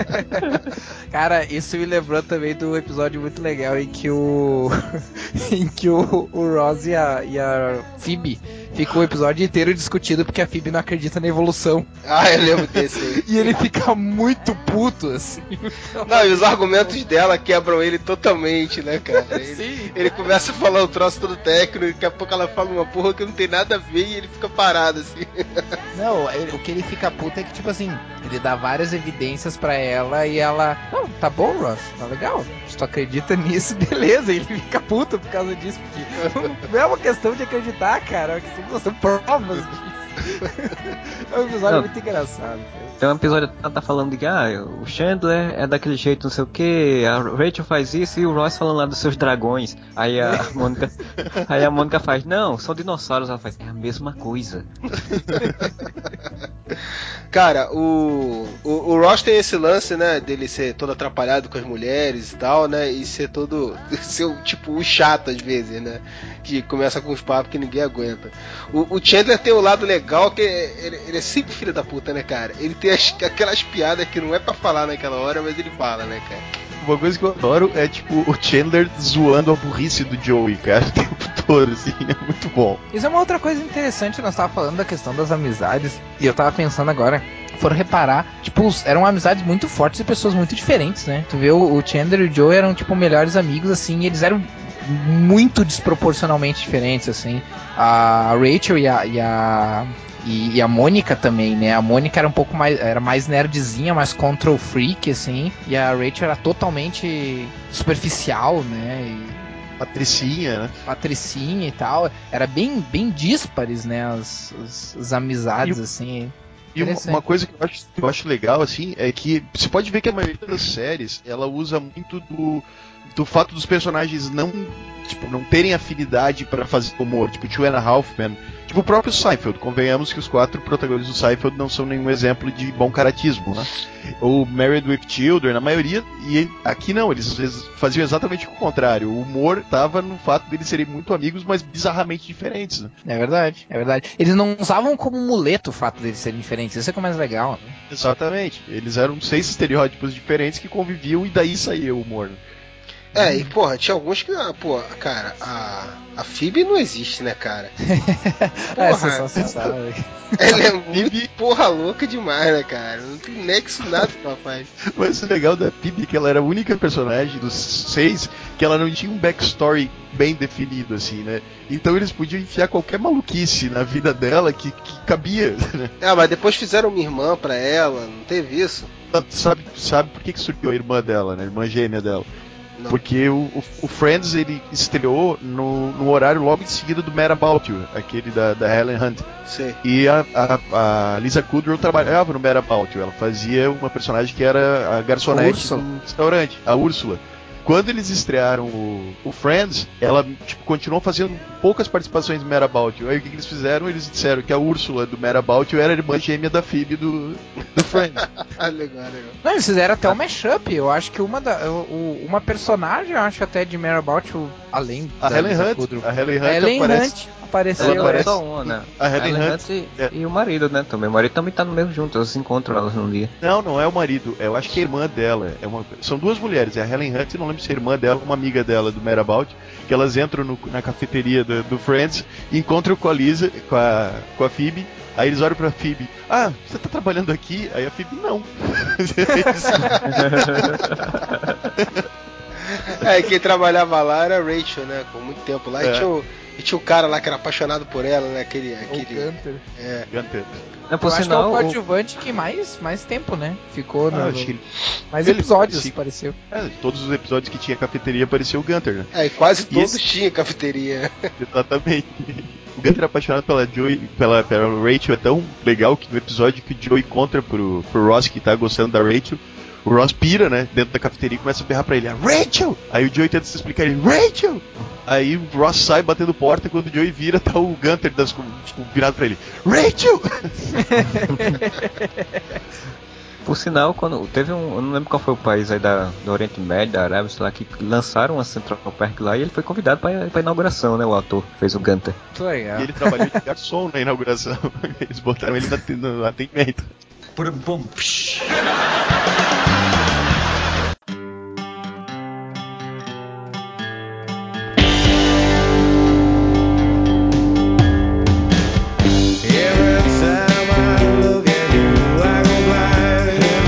[SPEAKER 3] <laughs>
[SPEAKER 7] cara, isso me lembrou também do episódio muito legal em que o. <laughs> em que o, o Ross e a, e a Phoebe ficam o episódio inteiro discutindo porque a Phoebe não acredita na evolução.
[SPEAKER 1] Ah, eu lembro desse aí. <laughs>
[SPEAKER 7] e ele fica muito puto, assim. <laughs>
[SPEAKER 1] Não, e os argumentos dela quebram ele totalmente, né, cara? <laughs> Ele,
[SPEAKER 7] Sim.
[SPEAKER 1] ele começa a falar o troço todo técnico, e daqui a pouco ela fala uma porra que não tem nada a ver e ele fica parado, assim.
[SPEAKER 7] Não, o que ele fica puto é que, tipo assim, ele dá várias evidências pra ela e ela. Não, tá bom, Ross, tá legal. Tu acredita nisso, <laughs> beleza. Ele fica puto por causa disso, porque não é uma questão de acreditar, cara, é uma questão são provas. É um episódio
[SPEAKER 2] Não.
[SPEAKER 7] muito engraçado, cara.
[SPEAKER 2] Tem um episódio que tá falando que ah, o Chandler é daquele jeito, não sei o que, a Rachel faz isso e o Ross falando lá dos seus dragões. Aí a <laughs> Mônica, aí a Mônica faz, não, são dinossauros. Ela faz, é a mesma coisa. <laughs>
[SPEAKER 1] Cara, o, o, o Ross tem esse lance, né, dele ser todo atrapalhado com as mulheres e tal, né, e ser todo, <laughs> ser tipo o chato às vezes, né, que começa com os papos que ninguém aguenta. O, o Chandler tem o lado legal que ele, ele é sempre filho da puta, né, cara? Ele tem as- aquelas piadas que não é pra falar naquela hora, mas ele fala, né, cara?
[SPEAKER 3] Uma coisa que eu adoro é, tipo, o Chandler zoando a burrice do Joey, cara, <laughs> o tempo todo, assim, é muito bom.
[SPEAKER 7] Isso é uma outra coisa interessante, nós tava falando da questão das amizades, e eu tava pensando agora, foram reparar, tipo, eram amizades muito fortes e pessoas muito diferentes, né? Tu vê o, o Chandler e o Joe eram, tipo, melhores amigos, assim, e eles eram muito desproporcionalmente diferentes, assim. A Rachel e a. E a e, e a Mônica também, né? A Mônica era um pouco mais. Era mais nerdzinha, mais control freak, assim. E a Rachel era totalmente superficial, né? E
[SPEAKER 3] Patricinha, né?
[SPEAKER 7] patricinha e tal. Era bem, bem díspares, né? As, as, as amizades, assim.
[SPEAKER 3] E uma, uma coisa que eu, acho, que eu acho legal, assim, é que você pode ver que a maioria das séries, ela usa muito do, do fato dos personagens não, tipo, não terem afinidade pra fazer humor. Tipo, Two and a Half Men. Tipo, o próprio Seinfeld. Convenhamos que os quatro protagonistas do Seinfeld não são nenhum exemplo de bom caratismo, né? Ou Married with Children, a maioria, e aqui não, eles às vezes faziam exatamente o contrário. O humor tava no fato deles serem muito amigos, mas bizarramente diferentes, né?
[SPEAKER 7] É verdade, é verdade. Eles não usavam como muleto o fato deles serem diferentes. Isso é que é o mais legal. Né?
[SPEAKER 3] Exatamente. Eles eram seis estereótipos diferentes que conviviam e daí saía o humor. né?
[SPEAKER 1] É, e porra, tinha alguns que, ah, pô, cara, a, a Phoebe não existe, né, cara? <laughs>
[SPEAKER 7] é
[SPEAKER 1] Porra.
[SPEAKER 7] sensacional. <laughs>
[SPEAKER 1] Ela é muito porra louca demais, né, cara? Não tem nexo nada faz.
[SPEAKER 3] Mas o legal da Phoebe é que ela era a única personagem dos seis que ela não tinha um backstory bem definido, assim, né? Então eles podiam enfiar qualquer maluquice na vida dela que, que cabia, né?
[SPEAKER 1] Ah, mas depois fizeram uma irmã pra ela, não teve isso?
[SPEAKER 3] Sabe, sabe por que, que surgiu a irmã dela, né? A irmã gêmea dela?
[SPEAKER 1] Não.
[SPEAKER 3] Porque o, o, o Friends ele estreou no, no horário logo em seguida do Mad About You, aquele da, da Helen Hunt.
[SPEAKER 1] Sei.
[SPEAKER 3] E a, a, a Lisa Kudrow trabalhava no Mad About You. Ela fazia uma personagem que era a garçonete do restaurante, a Úrsula. Quando eles estrearam o, o Friends, ela tipo, continuou fazendo poucas participações no Mad About You. Aí o que, que eles fizeram? Eles disseram que a Úrsula do Mad About You era a irmã gêmea da Phoebe do, do Friends.
[SPEAKER 1] Ah, <laughs> legal, legal.
[SPEAKER 7] Não, eles fizeram até o mashup. Eu acho que uma, da, o- uma personagem, eu acho até de Mare About You, além
[SPEAKER 3] A
[SPEAKER 7] da
[SPEAKER 3] Helen Hunt,
[SPEAKER 7] Kudrow.
[SPEAKER 3] a Helen Hunt
[SPEAKER 7] A Helen
[SPEAKER 3] aparece.
[SPEAKER 7] Hunt apareceu.
[SPEAKER 3] Ela aparece-
[SPEAKER 2] é só uma, né?
[SPEAKER 3] A Helen
[SPEAKER 2] Ellen
[SPEAKER 3] Hunt-
[SPEAKER 2] e,
[SPEAKER 3] é.
[SPEAKER 2] e o marido, né? Também. O marido também tá no mesmo junto, eles se encontram elas num dia.
[SPEAKER 3] Não, não é o marido. Eu acho que é a irmã dela. É uma... São duas mulheres. É a Helen Hunt, não lembro se é a irmã dela uma amiga dela do Mad About, que elas entram no- na cafeteria do, do Friends e encontram com a Lisa, com a, com a Phoebe. Aí eles olham pra Phoebe. Ah, você tá trabalhando aqui? Aí a Phoebe, não. <laughs>
[SPEAKER 1] É, quem trabalhava lá era a Rachel, né? Por muito tempo lá.
[SPEAKER 3] É.
[SPEAKER 1] E, tinha o, e tinha o cara lá que era apaixonado por ela, né? Aquele.
[SPEAKER 7] O
[SPEAKER 1] aquele
[SPEAKER 7] Gunter.
[SPEAKER 1] é.
[SPEAKER 3] Gunter.
[SPEAKER 2] É, por
[SPEAKER 7] Eu acho que é
[SPEAKER 2] sinal,
[SPEAKER 7] o
[SPEAKER 2] o-
[SPEAKER 7] coadjuvante que mais, mais tempo, né? Ficou no,
[SPEAKER 3] Ah, acho que
[SPEAKER 7] mais
[SPEAKER 3] ele-
[SPEAKER 7] episódios,
[SPEAKER 3] sim.
[SPEAKER 7] pareceu.
[SPEAKER 3] é, todos os episódios que tinha cafeteria apareceu o Gunter, né?
[SPEAKER 1] É, e quase
[SPEAKER 3] E
[SPEAKER 1] todos
[SPEAKER 3] esse-
[SPEAKER 1] tinham cafeteria. <laughs>
[SPEAKER 3] Exatamente. O Gunter apaixonado pela Joey, pela, pela Rachel é tão legal que no episódio que o Joey conta pro, pro Ross que tá gostando da Rachel, o Ross pira, né, dentro da cafeteria e começa a berrar pra ele, "A Rachel! Aí o Joey tenta se explicar ele, Rachel! Aí o Ross sai batendo porta e quando o Joey vira, tá o Gunter das, tipo, virado pra ele, Rachel! <laughs>
[SPEAKER 2] Por sinal, quando teve um. Eu não lembro qual foi o país aí da, do Oriente Médio, da Arábia, sei lá, que lançaram a Central Park lá e ele foi convidado pra, pra inauguração, né? O ator fez o Gunter.
[SPEAKER 7] Muito legal.
[SPEAKER 3] E ele trabalhou de garçom na inauguração. <laughs> Eles botaram ele no,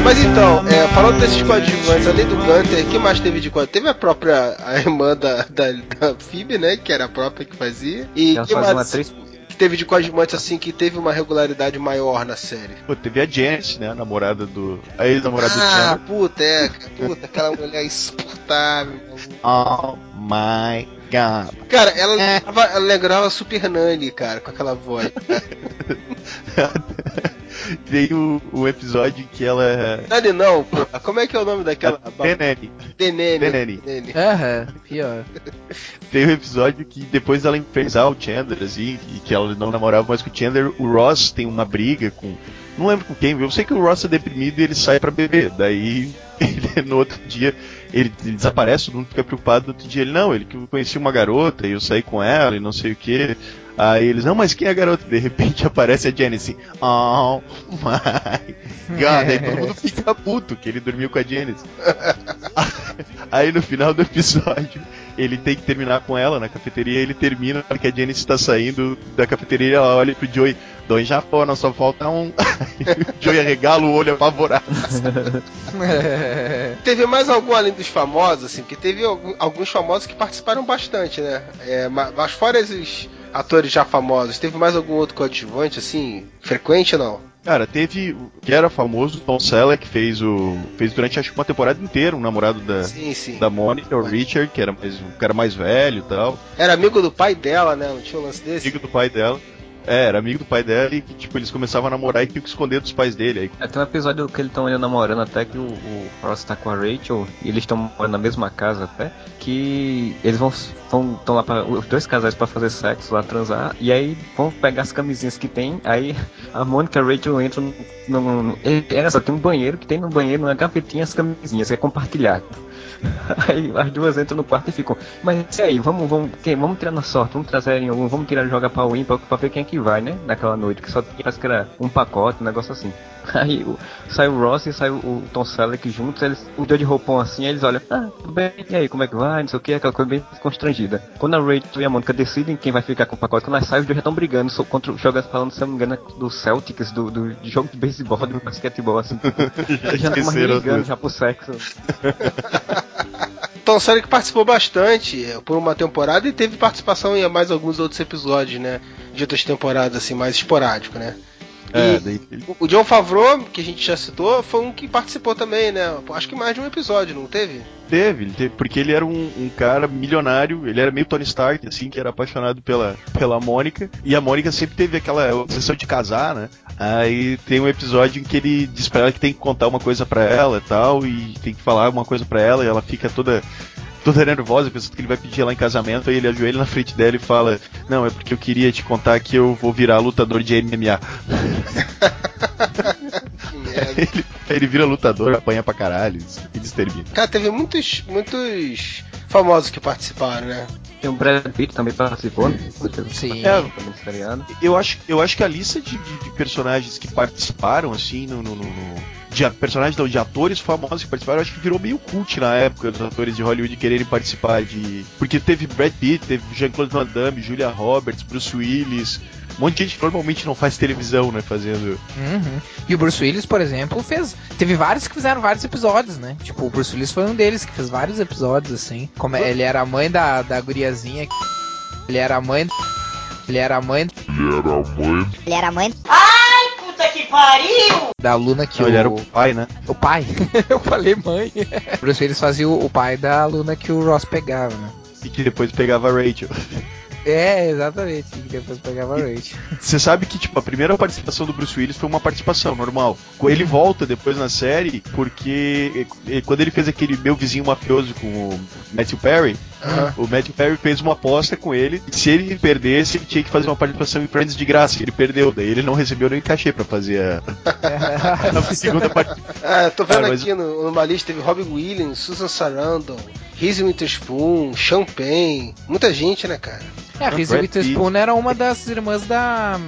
[SPEAKER 1] Mas Mas então, é, falando desses coadjuvantes, além do Gunter, que mais teve de coadjuvante? Teve a própria a irmã da, da, da Phoebe, né? Que era a própria que fazia. E
[SPEAKER 2] Ela
[SPEAKER 1] que
[SPEAKER 2] faz
[SPEAKER 1] mais
[SPEAKER 2] uma atriz
[SPEAKER 1] que teve de coadjuvantes assim que teve uma regularidade maior na série?
[SPEAKER 3] Pô, teve a Janice, né? A namorada do. A ex-namorada do
[SPEAKER 1] Ah,
[SPEAKER 3] Chandler.
[SPEAKER 1] puta, é, puta, aquela mulher insuportável.
[SPEAKER 3] Oh my god.
[SPEAKER 1] Cara, ela lembrava, ela lembrava Super Nani, cara, com aquela voz. <laughs> <laughs>
[SPEAKER 3] Tem o, o episódio que ela.
[SPEAKER 1] Nani não, pô. Como é que é o nome daquela?
[SPEAKER 3] Denene.
[SPEAKER 1] Denene.
[SPEAKER 3] Denene.
[SPEAKER 7] Aham, pior. <laughs>
[SPEAKER 3] Tem um episódio que depois ela infernizar o Chandler, assim, e que ela não namorava mais com o Chandler, o Ross tem uma briga com. Não lembro com quem, eu sei que o Ross é deprimido e ele sai pra beber. Daí, ele, <laughs> no outro dia, ele, ele desaparece, todo mundo fica preocupado. No outro dia, ele, não, ele que eu conheci uma garota e eu saí com ela e não sei o que. Aí eles, não, mas quem é a garota? De repente <laughs> aparece a Jenny assim, oh my god. Aí todo mundo fica puto que ele dormiu com a Janice. <laughs> Aí no final do episódio, ele tem que terminar com ela na cafeteria. Ele termina porque a Janice está saindo da cafeteria. Ela olha pro Joey: Dois Japão, só falta um. <laughs> Joey arregala o olho apavorado.
[SPEAKER 1] Teve mais algum além dos famosos, assim, porque teve alguns famosos que participaram bastante, né? É, ma- mas fora esses atores já famosos, teve mais algum outro coadjuvante, assim, frequente ou não?
[SPEAKER 3] Cara, teve o que era famoso, Tom Selleck fez o fez durante acho que uma temporada inteira um namorado da
[SPEAKER 1] Sim, sim.
[SPEAKER 3] da Monica, o Richard, que era mais o cara mais velho e tal,
[SPEAKER 1] Era amigo do pai dela, né? Não tinha um lance desse?
[SPEAKER 3] amigo do pai dela. É, era amigo do pai dela e que tipo eles começavam a namorar e tinham que esconder dos pais dele. Aí
[SPEAKER 2] É, tem um episódio que eles estão ainda namorando até que o, o Ross tá com a Rachel e eles estão morando na mesma casa até que eles vão vão tão lá para os dois casais pra fazer sexo lá transar e aí vão pegar as camisinhas que tem aí a Mônica e a Rachel entram no, no, no é, só tem um banheiro que tem no banheiro uma gavetinha as camisinhas é compartilhado <laughs> Aí as duas entram no quarto e ficam, mas e aí, vamos, vamos, vamos tirar na sorte, vamos trazer em algum, vamos tirar jogar pra win pra, pra ver quem é que vai, né? Naquela noite, que só tinha, parece que era um pacote, um negócio assim. Aí o, sai o Ross e sai o, o Tom Selleck juntos, eles, dois de roupão assim, aí eles olham, ah, tudo bem, e aí, como é que vai, não sei o que, aquela coisa bem constrangida. Quando a Rachel e a Mônica decidem quem vai ficar com o pacote, quando elas saem, os dois já estão brigando, so, contra, jogando, falando, se eu não me engano, do Celtics, do, do, de jogo de beisebol, do basquetebol, assim, <laughs> eles já estão mais ligando
[SPEAKER 3] tudo.
[SPEAKER 2] já pro sexo. <laughs>
[SPEAKER 1] Tom Selleck participou bastante é, por uma temporada e teve participação em mais alguns outros episódios, né? De outras temporadas, assim, mais esporádico, né?
[SPEAKER 3] É, daí
[SPEAKER 1] o John Favreau, que a gente já citou, foi um que participou também, né? Acho que mais de um episódio, não teve?
[SPEAKER 3] Teve, teve, porque ele era um, um cara milionário, ele era meio Tony Stark, assim, que era apaixonado pela, pela Mônica, e a Mônica sempre teve aquela obsessão de casar, né? Aí tem um episódio em que ele diz pra ela que tem que contar uma coisa pra ela e tal, e tem que falar uma coisa pra ela, e ela fica toda toda nervosa, pensando que ele vai pedir ela em casamento, aí ele ajoelha na frente dela e fala: Não, é porque eu queria te contar que eu vou virar lutador de MMA.
[SPEAKER 1] Que <laughs> merda.
[SPEAKER 3] ele, ele vira lutador, apanha pra caralho, e extermina.
[SPEAKER 1] Cara, teve muitos, muitos famosos que participaram, né?
[SPEAKER 2] Tem o Brad Pitt também participou, né?
[SPEAKER 7] Sim.
[SPEAKER 3] É. Eu acho, eu acho que a lista de, de- de personagens que participaram, assim, no. no- no- no- de a- personagens não, de atores famosos que participaram, eu acho que virou meio cult na época dos atores de Hollywood quererem participar de. Porque teve Brad Pitt, teve Jean-Claude Van Damme, Julia Roberts, Bruce Willis. Um monte de gente que normalmente não faz televisão, né? Fazendo.
[SPEAKER 7] Uhum. E o Bruce Willis, por exemplo, fez. Teve vários que fizeram vários episódios, né? Tipo, o Bruce Willis foi um deles que fez vários episódios, assim. Como é- ele era a mãe da, da guriazinha. Ele era a mãe. Ele era a mãe
[SPEAKER 8] Ele era mãe.
[SPEAKER 7] Da Luna que
[SPEAKER 3] Não,
[SPEAKER 7] o.
[SPEAKER 3] ele era o pai, né?
[SPEAKER 7] o pai. <laughs> Eu falei mãe. Bruce Willis fazia o, o pai da Luna que o Ross pegava, né?
[SPEAKER 3] E que depois pegava a Rachel.
[SPEAKER 7] É, exatamente. Que depois pegava a Rachel.
[SPEAKER 3] Você sabe que, tipo, a primeira participação do Bruce Willis foi uma participação normal. Ele volta depois na série porque eh, quando ele fez aquele meu vizinho mafioso com o Matthew Perry, o Matthew Perry fez uma aposta com ele. E se ele perdesse, ele tinha que fazer uma participação em Friends de graça. Ele perdeu, daí ele não recebeu nem cachê pra fazer a, <laughs> a segunda participação.
[SPEAKER 1] Ah, tô vendo
[SPEAKER 3] Cara, mas-
[SPEAKER 1] aqui no, numa lista, teve Robin Williams, Susan Sarandon, Reese Witherspoon, Champagne, muita gente, né, cara?
[SPEAKER 7] É, a Reese
[SPEAKER 3] Brad
[SPEAKER 7] Witherspoon era uma das irmãs da.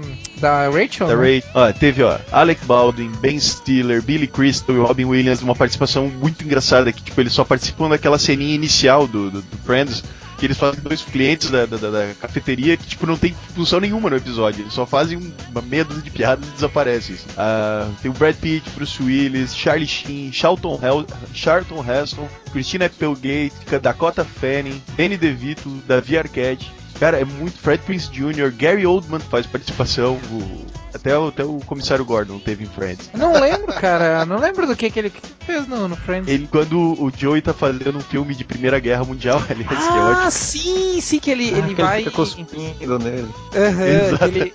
[SPEAKER 7] Da Rachel.
[SPEAKER 3] Da
[SPEAKER 7] né?
[SPEAKER 3] Ray, ó, teve ó, Alec Baldwin, Ben Stiller, Billy Crystal e Robin Williams, uma participação muito engraçada que tipo eles só participam daquela ceninha inicial do, do, do Friends que eles fazem dois clientes da, da, da, cafeteria que, tipo, não tem função nenhuma no episódio. Eles só fazem uma meia dúzia de piadas e desaparecem. Assim. Uh, tem o Brad Pitt, Bruce Willis, Charlie Sheen, Charlton, Hel Charlton Heston, Christina Applegate, Dakota Fanning, Danny DeVito, Davi Arquette. Cara, é muito. Fred Prince Jr., Gary Oldman faz participação. O, até o, até o comissário Gordon teve em Friends.
[SPEAKER 7] Não lembro, cara. Não lembro do que, que ele fez no, no Friends.
[SPEAKER 3] Ele, quando o Joey tá fazendo um filme de Primeira Guerra Mundial, <laughs> aliás,
[SPEAKER 7] ah, que é ótimo. Ah, sim, sim, que ele, ah, ele que vai. Ele
[SPEAKER 2] fica nele.
[SPEAKER 7] Uhum, que ele,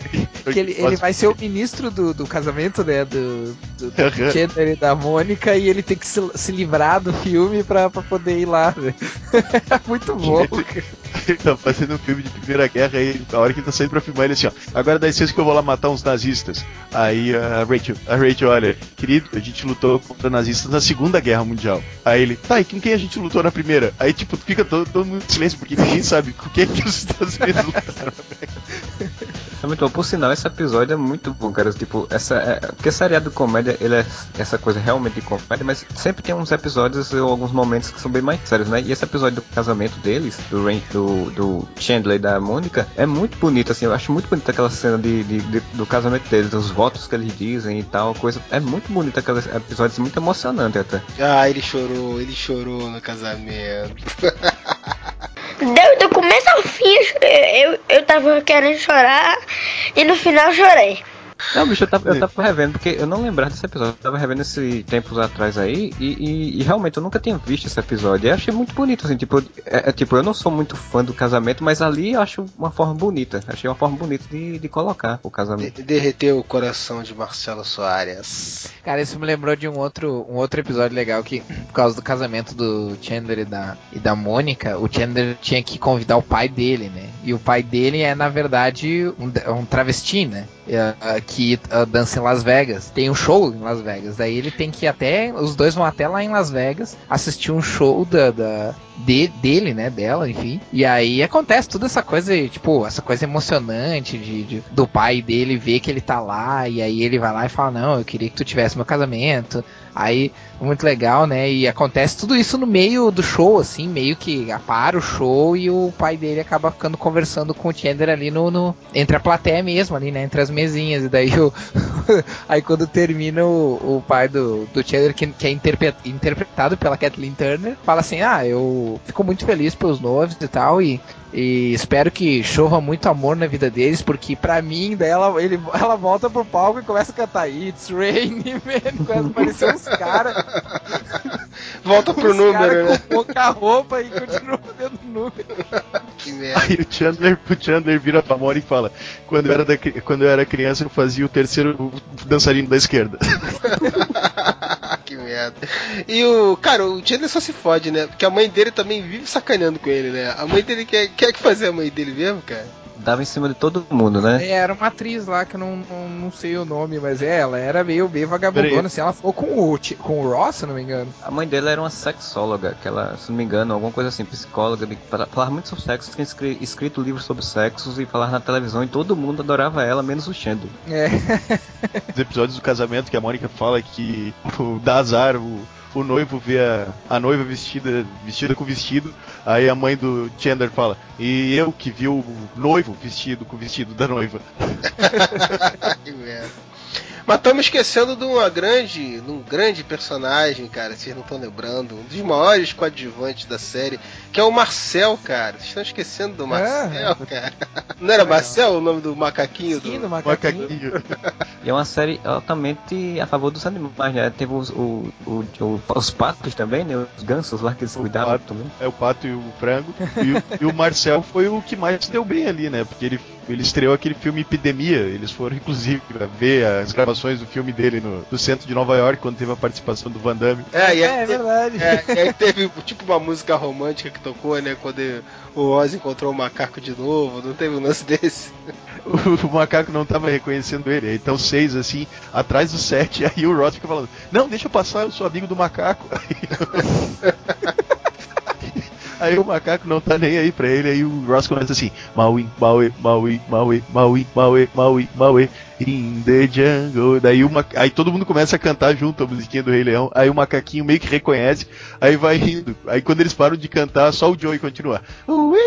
[SPEAKER 7] que ele, ele vai ser o ministro do, do casamento, né? Do, do, do uhum. Chandler e da Mônica, e ele tem que se, se livrar do filme pra, pra poder ir lá. Né? <laughs> Muito bom.
[SPEAKER 3] Ele tá fazendo um filme de Primeira Guerra e a hora que ele tá saindo pra filmar, ele assim, ó. Agora dá licença que eu vou lá matar uns nazistas nazistas. Aí a Rachel, a Rachel, olha, querido, a gente lutou contra nazistas na Segunda Guerra Mundial. Aí ele, tá, e com quem a gente lutou na primeira? Aí, tipo, fica todo, todo mundo em silêncio, porque ninguém sabe com quem que os Estados Unidos <laughs> lutaram.
[SPEAKER 2] É muito bom. Por sinal, esse episódio é muito bom, cara. Tipo, essa. É, porque seriado de comédia, ele é essa coisa realmente de comédia, mas sempre tem uns episódios ou alguns momentos que são bem mais sérios, né? E esse episódio do casamento deles, do, do, do Chandler e da Mônica, é muito bonito, assim. Eu acho muito bonita aquela cena de, de, de, do casamento deles, os votos que eles dizem e tal, coisa. É muito bonito aquele episódio, assim, muito emocionante até.
[SPEAKER 1] Ah, ele chorou, ele chorou no casamento. <laughs>
[SPEAKER 8] Deu do começo ao fim, eu, eu tava querendo chorar e no final chorei.
[SPEAKER 2] Não, bicho, eu tava, eu tava revendo, porque eu não lembrava desse episódio. Eu tava revendo esse tempos atrás aí, e, e, e realmente eu nunca tinha visto esse episódio. E eu achei muito bonito, assim, tipo, é, é, tipo, eu não sou muito fã do casamento, mas ali eu acho uma forma bonita. Achei uma forma bonita de, de colocar o casamento. De,
[SPEAKER 1] derreteu o coração de Marcelo Soares.
[SPEAKER 7] Cara, isso me lembrou de um outro, um outro episódio legal que, por causa do casamento do Chandler e da, e da Mônica, o Chandler tinha que convidar o pai dele, né? E o pai dele é, na verdade, um, um travesti, né? Uh, que uh, dança em Las Vegas. Tem um show em Las Vegas. Daí ele tem que ir até. Os dois vão até lá em Las Vegas assistir um show da, da de, dele, né? Dela, enfim. E aí acontece toda essa coisa, tipo, essa coisa emocionante de, de, do pai dele ver que ele tá lá. E aí ele vai lá e fala: Não, eu queria que tu tivesse meu casamento. Aí, muito legal, né? E acontece tudo isso no meio do show, assim, meio que para o show e o pai dele acaba ficando conversando com o Chandler ali no, no entre a plateia mesmo, ali, né? Entre as mesinhas. E daí o, <laughs> aí quando termina o, o pai do, do Chandler, que, que é interpretado pela Kathleen Turner, fala assim: Ah, eu fico muito feliz pelos noivos e tal, e e espero que chova muito amor na vida deles, porque pra mim, daí ela, ele, ela volta pro palco e começa a cantar It's Raining, <laughs> man. Começa a aparecer uns caras. <laughs>
[SPEAKER 1] Volta pro número,
[SPEAKER 7] né? Com pouca roupa e continua fazendo número.
[SPEAKER 3] que merda. Aí o Chandler, o Chandler vira pra Mori e fala: quando eu, era da, quando eu era criança, eu fazia o terceiro dançarino da esquerda. <laughs>
[SPEAKER 1] que merda. E o. Cara, o Chandler só se fode, né? Porque a mãe dele também vive sacaneando com ele, né? A mãe dele quer quer que fazer a mãe dele mesmo, cara?
[SPEAKER 2] Dava em cima de todo mundo, né?
[SPEAKER 7] É, era uma atriz lá que eu não, não, não sei o nome, mas é, ela era meio, meio vagabundona, assim, ela ficou com o, com o Ross, se não me engano.
[SPEAKER 2] A mãe dele era uma sexóloga, que ela, se não me engano, alguma coisa assim, psicóloga, de falar muito sobre sexo, tinha escrito, livros sobre sexos e falar na televisão e todo mundo adorava ela, menos o Xando.
[SPEAKER 7] É.
[SPEAKER 3] Os episódios do casamento que a Mônica fala que o, dá azar, o o noivo vê a, a noiva vestida, vestida com vestido, aí a mãe do Chandler fala, e eu que vi o noivo vestido com o vestido da noiva. <laughs>
[SPEAKER 1] que merda. Mas estamos esquecendo de uma grande, de um grande personagem, cara, vocês não estão lembrando, um dos maiores coadjuvantes da série, que é o Marcel, cara. Vocês estão esquecendo do Marcel, é. cara. Não era Marcel o nome do macaquinho?
[SPEAKER 7] Sim, do, do macaquinho. macaquinho.
[SPEAKER 2] e é uma série altamente a favor dos animais, né? Teve os, o, o, o, os patos também, né? Os gansos lá que eles cuidavam
[SPEAKER 3] pato,
[SPEAKER 2] também.
[SPEAKER 3] É o pato e o frango. E o, e o Marcel foi o que mais deu bem ali, né? Porque ele, ele estreou aquele filme Epidemia. Eles foram, inclusive, ver as gravações do filme dele no, no centro de Nova York, quando teve a participação do Van Damme.
[SPEAKER 1] É, e aí, é, é verdade. É, e aí teve tipo uma música romântica que tocou, né? Quando ele, o Oz encontrou o macaco de novo, não teve um lance desse. <laughs>
[SPEAKER 3] O, o macaco não tava reconhecendo ele. Então seis, assim, atrás do sete, <laughs> aí o Ross fica falando, não, deixa eu passar, eu sou amigo do macaco. <laughs> Aí, o macaco não tá nem aí pra ele, aí o Ross começa assim: Maui, Maui, Maui, Maui, Maui, Maui, Maui, Maui in the jungle. Daí uma, aí todo mundo começa a cantar junto a musiquinha do Rei Leão. Aí o macaquinho meio que reconhece, aí vai rindo. Aí quando eles param de cantar, só o Joey continua. Ui.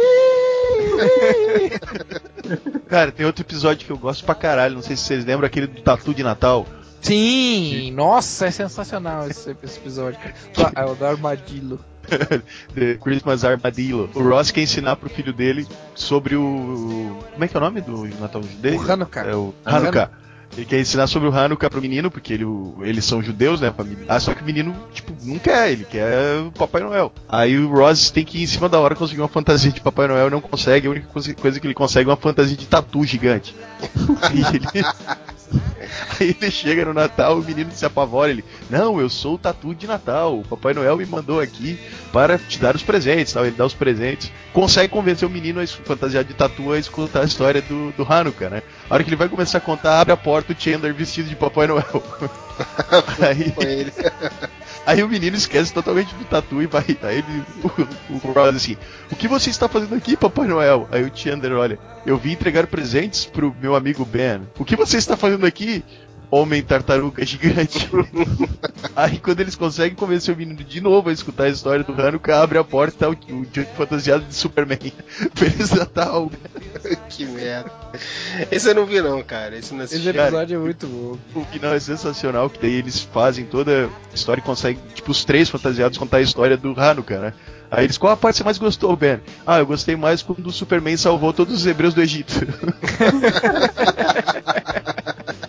[SPEAKER 3] <laughs> Cara, tem outro episódio que eu gosto pra caralho, não sei se vocês lembram, aquele do Tatu de Natal.
[SPEAKER 7] Sim, nossa, é sensacional esse, esse episódio. <laughs> É o do armadilho. <laughs>
[SPEAKER 3] The Christmas Armadillo. O Ross quer ensinar pro filho dele sobre o. Como é que é o nome do Natal judeu?
[SPEAKER 7] O Hanukkah.
[SPEAKER 3] É o Hanukkah. Ele quer ensinar sobre o Hanukkah pro menino, porque ele, eles são judeus, né? Família. Ah, só que o menino, tipo, não quer, ele quer o Papai Noel. Aí o Ross tem que ir em cima da hora conseguir uma fantasia de Papai Noel e não consegue. A única coisa que ele consegue é uma fantasia de tatu gigante. <laughs> e ele. <laughs> Aí ele chega no Natal, o menino se apavora, ele, não, eu sou o Tatu de Natal, o Papai Noel me mandou aqui para te dar os presentes, tal. ele dá os presentes, consegue convencer o menino a fantasiar de Tatu a escutar a história do, do Hanukkah, né? A hora que ele vai começar a contar, abre a porta o Chandler vestido de Papai Noel. <laughs> aí, <laughs> aí o menino esquece totalmente do tatu e vai. Aí ele, o, o Ross assim: O que você está fazendo aqui, Papai Noel? Aí o Chandler olha: Eu vim entregar presentes pro meu amigo Ben. O que você está fazendo aqui? Homem tartaruga <laughs> gigante. Aí quando eles conseguem convencer o menino de novo a escutar a história do Hanukkah, abre a porta e tá o, o Johnny fantasiado de Superman. <laughs> Feliz Natal. <laughs>
[SPEAKER 1] que merda. Esse eu não vi não, cara. Esse, não
[SPEAKER 7] Esse episódio é muito bom.
[SPEAKER 3] O final é sensacional, que daí eles fazem toda a história e conseguem, tipo, os três fantasiados contar a história do Hanukkah, né? Aí eles, qual a parte você mais gostou, Ben? Ah, eu gostei mais quando o Superman salvou todos os hebreus do Egito.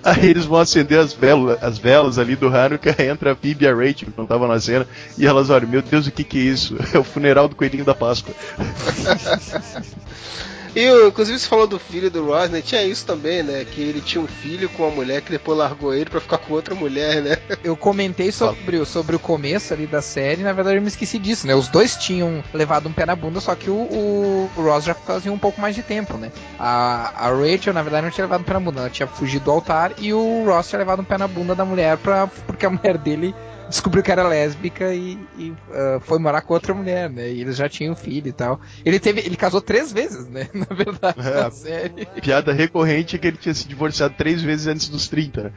[SPEAKER 3] Aí eles vão acender as velas, as velas ali do Hanukkah, <laughs> entra a Phoebe e a Rachel, que não estavam na cena, e elas olham, meu Deus, o que que é isso? <laughs> É o funeral do coelhinho da Páscoa. <laughs>
[SPEAKER 1] E, inclusive, você falou do filho do Ross, né? Tinha isso também, né? Que ele tinha um filho com uma mulher que depois largou ele pra ficar com outra mulher, né? <laughs>
[SPEAKER 7] Eu comentei sobre, sobre o começo ali da série, na verdade eu me esqueci disso, né? Os dois tinham levado um pé na bunda, só que o, o, o Ross já fazia um pouco mais de tempo, né? A, a Rachel, na verdade, não tinha levado um pé na bunda, ela tinha fugido do altar e o Ross tinha levado um pé na bunda da mulher pra, porque a <laughs> mulher dele descobriu que era lésbica e, e uh, foi morar com outra mulher, né? E eles já tinham filho e tal. Ele teve, ele casou três vezes, né? <laughs> Na verdade, é, na série.
[SPEAKER 3] Piada recorrente é que ele tinha se divorciado três vezes antes dos 30.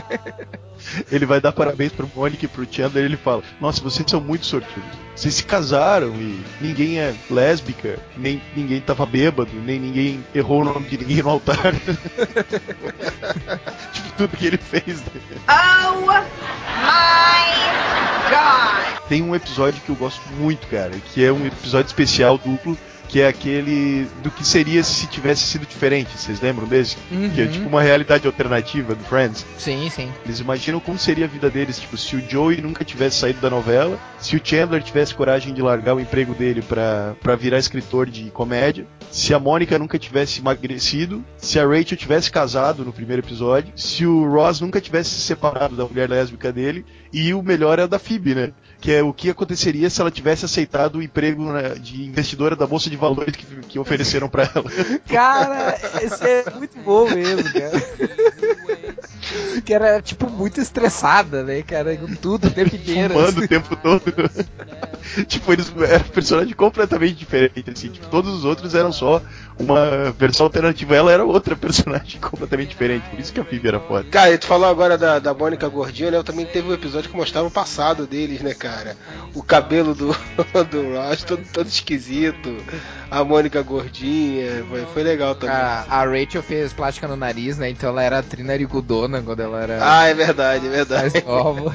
[SPEAKER 3] <laughs> ele vai dar parabéns pro Mônica e pro Chandler e ele fala: Nossa, vocês são muito sortudos. Vocês se casaram e ninguém é lésbica, nem ninguém tava bêbado, nem ninguém errou o nome de ninguém no altar. <laughs> tipo, tudo que ele fez. Né?
[SPEAKER 4] Oh my God!
[SPEAKER 3] Tem um episódio que eu gosto muito, cara, que é um episódio especial duplo que é aquele do que seria se tivesse sido diferente. Vocês lembram desse?
[SPEAKER 7] Uhum.
[SPEAKER 3] Que é tipo uma realidade alternativa do Friends.
[SPEAKER 7] Sim, sim.
[SPEAKER 3] Eles imaginam como seria a vida deles, tipo, se o Joey nunca tivesse saído da novela, se o Chandler tivesse coragem de largar o emprego dele pra, pra virar escritor de comédia, se a Mônica nunca tivesse emagrecido, se a Rachel tivesse casado no primeiro episódio, se o Ross nunca tivesse se separado da mulher lésbica dele, e o melhor é da Phoebe, né? Que é o que aconteceria se ela tivesse aceitado o emprego né, de investidora da Bolsa de Valores que, que ofereceram para ela.
[SPEAKER 7] Cara, esse é muito bom mesmo, cara. que era, tipo, muito estressada, né, cara? Com tudo o tempo inteiro.
[SPEAKER 3] Fumando o tempo todo. <laughs> tipo, eles eram personagens completamente diferentes, assim. Tipo, todos os outros eram só uma versão alternativa. Ela era outra personagem <laughs> completamente diferente. Por isso que a Phoebe era foda.
[SPEAKER 1] Cara, tu falou agora da, da Mônica Gordinha, né? Eu também teve um episódio que mostrava o passado deles, né, cara? O cabelo do, <laughs> do Ross todo, todo esquisito. A Mônica Gordinha. Foi, foi legal também.
[SPEAKER 7] A, a, Rachel fez plástica no nariz, né? Então ela era trinarigudona quando ela era.
[SPEAKER 1] Ah, é verdade, é verdade.
[SPEAKER 7] Mais nova.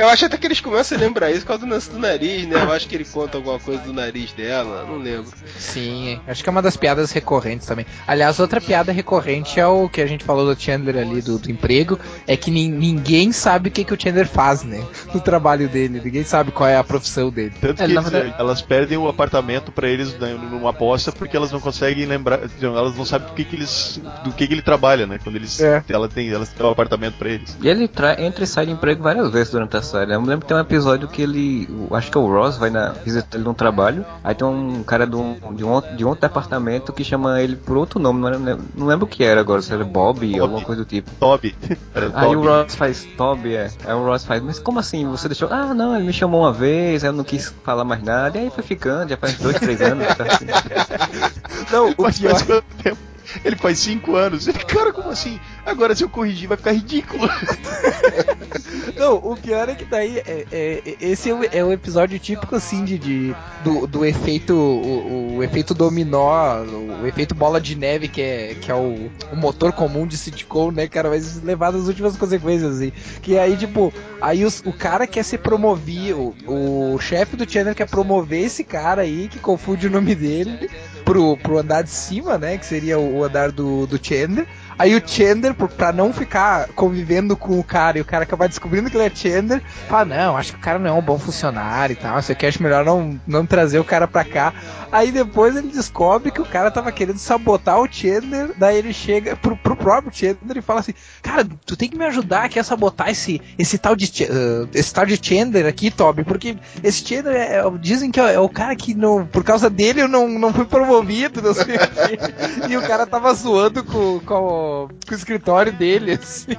[SPEAKER 1] Eu acho até que eles começam a lembrar isso por causa do lance do nariz, né? Eu acho que ele conta alguma coisa do nariz dela, não lembro.
[SPEAKER 7] Sim, acho que é uma das piadas recorrentes também. Aliás, outra piada recorrente é o que a gente falou do Chandler ali, do, do emprego, é que ninguém sabe o que, que o Chandler faz, né? <laughs> No trabalho dele, ninguém sabe qual é a profissão dele.
[SPEAKER 3] Tanto
[SPEAKER 7] é,
[SPEAKER 3] que eles, verdade... elas perdem o apartamento para eles né, numa aposta porque elas não conseguem lembrar, elas não sabem do que, que eles, do que, que ele trabalha, né? Quando eles, é. ela tem, elas têm o um apartamento para eles.
[SPEAKER 2] E ele entra e sai de emprego várias vezes durante a série. Eu me lembro que tem um episódio que ele. Acho que é o Ross vai na, visitar ele num trabalho. Aí tem um cara de um, de um, de um outro departamento que chama ele por outro nome. Não, era, não lembro o que era agora, se era Bob, Bob. alguma coisa do tipo.
[SPEAKER 3] Toby. <laughs>
[SPEAKER 2] Aí o Ross faz Toby, é. Aí o Ross faz, mas como assim? Você deixou. Ah, não, ele me chamou uma vez, aí eu não quis falar mais nada. E aí foi ficando, já faz dois, três anos. Tá assim. <laughs>
[SPEAKER 3] Não, o pior... tempo? Ele faz 5 anos. Ele, cara, como assim? Agora se eu corrigir vai ficar ridículo. <laughs>
[SPEAKER 7] Não, o pior é que daí é, é, esse é o, é o, episódio típico assim de, de do, do efeito o, o, efeito dominó, o, efeito bola de neve que é, que é o, o motor comum de sitcom, né, cara, mas levado às últimas consequências assim. Que aí tipo, aí os, o cara quer ser promovido, o chefe do channel quer promover esse cara aí que confunde o nome dele pro, pro andar de cima, né, que seria o, andar do, do Chandler. Aí o Chandler, pra não ficar convivendo com o cara e o cara acabar descobrindo que ele é Chandler, fala: Não, acho que o cara não é um bom funcionário e tal. Você quer acho melhor não, não trazer o cara pra cá. Aí depois ele descobre que o cara tava querendo sabotar o Chandler. Daí ele chega pro, pro próprio Chandler e fala assim: Cara, tu tem que me ajudar aqui a sabotar esse, esse, tal, de, uh, esse tal de Chandler aqui, Toby. Porque esse Chandler é, é, dizem que é, é, o cara que não, por causa dele eu não, não fui promovido, não sei o quê. <laughs> E o cara tava zoando com, com com o escritório dele, assim.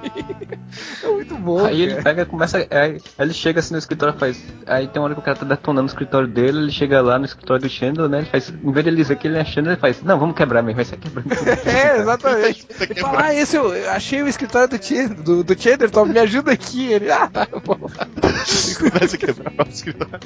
[SPEAKER 7] É muito bom.
[SPEAKER 2] Aí cara. ele pega, começa. Aí, ele chega assim no escritório, faz. Aí tem uma hora que o cara tá detonando o escritório dele, ele chega lá no escritório do Chandler, né? Ele faz. Em vez de ele dizer que ele é Chandler, ele faz. Não, vamos quebrar mesmo, vai ser quebrando. <laughs>
[SPEAKER 7] é, exatamente. ele fala, ah, esse eu, achei o escritório do Chandler, do, do Chandler, Tom, me ajuda aqui. Ele, ah, tá bom.
[SPEAKER 1] começa a quebrar o escritório.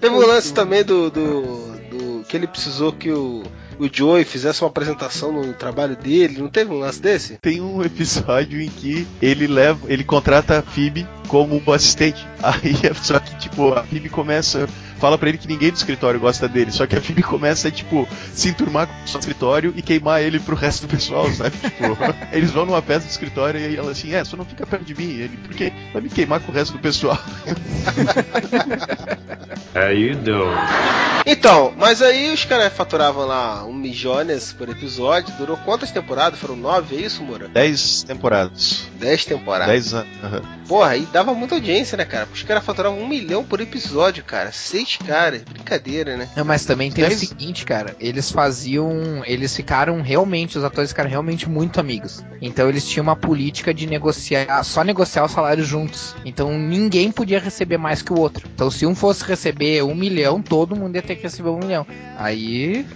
[SPEAKER 1] Teve um lance também do, do, do. que ele precisou que o o Joey fizesse uma apresentação no trabalho dele, não teve um lance desse?
[SPEAKER 3] Tem um episódio em que ele leva, ele contrata a Phoebe como assistente. <laughs> Aí é só que tipo, a Phoebe começa fala para ele que ninguém do escritório gosta dele. Só que a Phoebe começa a, tipo, se enturmar com o escritório e queimar ele pro resto do pessoal, sabe? Tipo, <laughs> eles vão numa festa do escritório e ela assim, é, só não fica perto de mim. Ele, porque vai me queimar com o resto do pessoal. <laughs>
[SPEAKER 5] Aí deu.
[SPEAKER 1] Então, mas aí os caras faturavam lá um milhões por episódio. Durou quantas temporadas? Foram nove, é isso, Moura?
[SPEAKER 3] Dez temporadas.
[SPEAKER 1] Dez temporadas.
[SPEAKER 3] Dez anos. Uhum.
[SPEAKER 1] Porra, aí dava muita audiência, né, cara? Os caras faturavam um milhão por episódio, cara. Seis caras. Brincadeira, né?
[SPEAKER 7] Não, mas também tem Dez... o seguinte, cara. Eles faziam. Eles ficaram realmente, os atores ficaram realmente muito amigos. Então eles tinham uma política de negociar, só negociar o salário juntos. Então ninguém podia receber mais que o outro. Então se um fosse receber um milhão, todo mundo ia ter que receber um milhão. Aí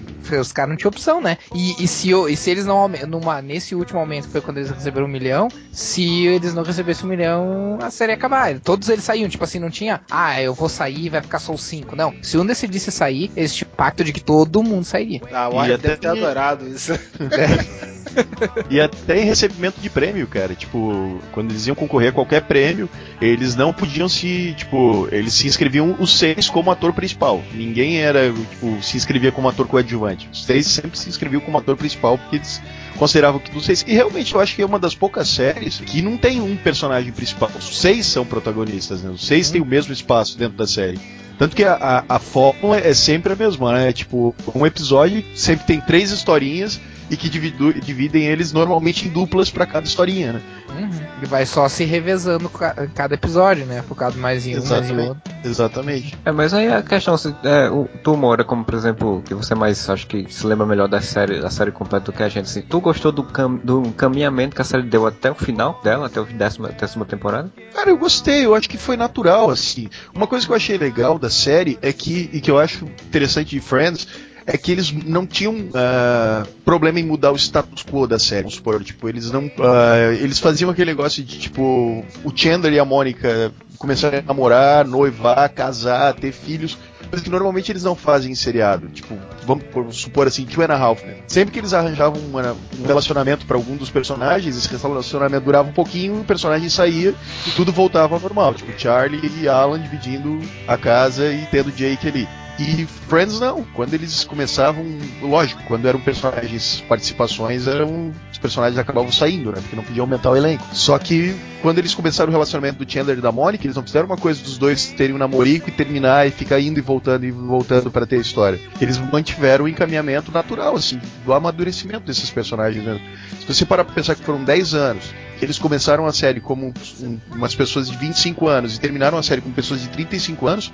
[SPEAKER 7] os caras não tinham opção, né? E, e se, e se eles não numa, nesse último aumento foi quando eles receberam um milhão, se eles não recebessem um milhão, a série ia acabar. Todos eles saíam, tipo assim, não tinha, ah, eu vou sair vai ficar só os cinco. Não. Se um decidisse sair, eles tinham pacto de que todo mundo sairia.
[SPEAKER 1] Ah, o Warner deve ter adorado isso. É. <laughs>
[SPEAKER 3] e até em recebimento de prêmio, cara. Tipo, quando eles iam concorrer a qualquer prêmio, eles não podiam se. Tipo, eles se inscreviam os seis como ator principal. Ninguém era, tipo, se inscrevia como ator coadjuvante. Os seis sempre se inscreviam como ator principal porque eles consideravam que dos seis. E realmente eu acho que é uma das poucas séries que não tem um personagem principal. Os seis são protagonistas, né? Os seis uhum. têm o mesmo espaço dentro da série. Tanto que a, a, a fórmula é sempre a mesma, né? Tipo, um episódio sempre tem três historinhas e que dividu, dividem eles normalmente em duplas para cada historinha, né?
[SPEAKER 7] Uhum. E vai só se revezando cada episódio, né? Focado mais em um, mais em outro.
[SPEAKER 3] Exatamente.
[SPEAKER 2] É, mas aí a questão, se, é, o, tu mora como, por exemplo, que você mais acho que se lembra melhor da série, da série completa do que a gente, assim, tu gostou do, cam, do caminhamento que a série deu até o final dela, até a décima, décima temporada?
[SPEAKER 3] Cara, eu gostei, eu acho que foi natural, assim. Uma coisa que eu achei legal da série é que, e que eu acho interessante de Friends, é que eles não tinham uh, problema em mudar o status quo da série. Vamos supor, tipo, eles não. Uh, eles faziam aquele negócio de, tipo, o Chandler e a Mônica começaram a namorar, noivar, casar, ter filhos. Coisa que normalmente eles não fazem em seriado. Tipo, vamos supor assim, Two and a Half, né? Sempre que eles arranjavam uma, um relacionamento para algum dos personagens, esse relacionamento durava um pouquinho, o personagem saía e tudo voltava ao normal. Tipo, Charlie e Alan dividindo a casa e tendo Jake ali. E Friends não. Quando eles começavam, lógico, quando eram personagens participações, eram os personagens acabavam saindo, né? Porque não podiam aumentar o elenco. Só que quando eles começaram o relacionamento do Chandler e da Monica, eles não fizeram uma coisa dos dois terem um namorico e terminar e ficar indo e voltando e voltando para ter a história. Eles mantiveram o encaminhamento natural, assim, do amadurecimento desses personagens. Né? Se você parar pra pensar que foram 10 anos eles começaram a série como um, umas pessoas de 25 anos e terminaram a série com pessoas de 35 anos,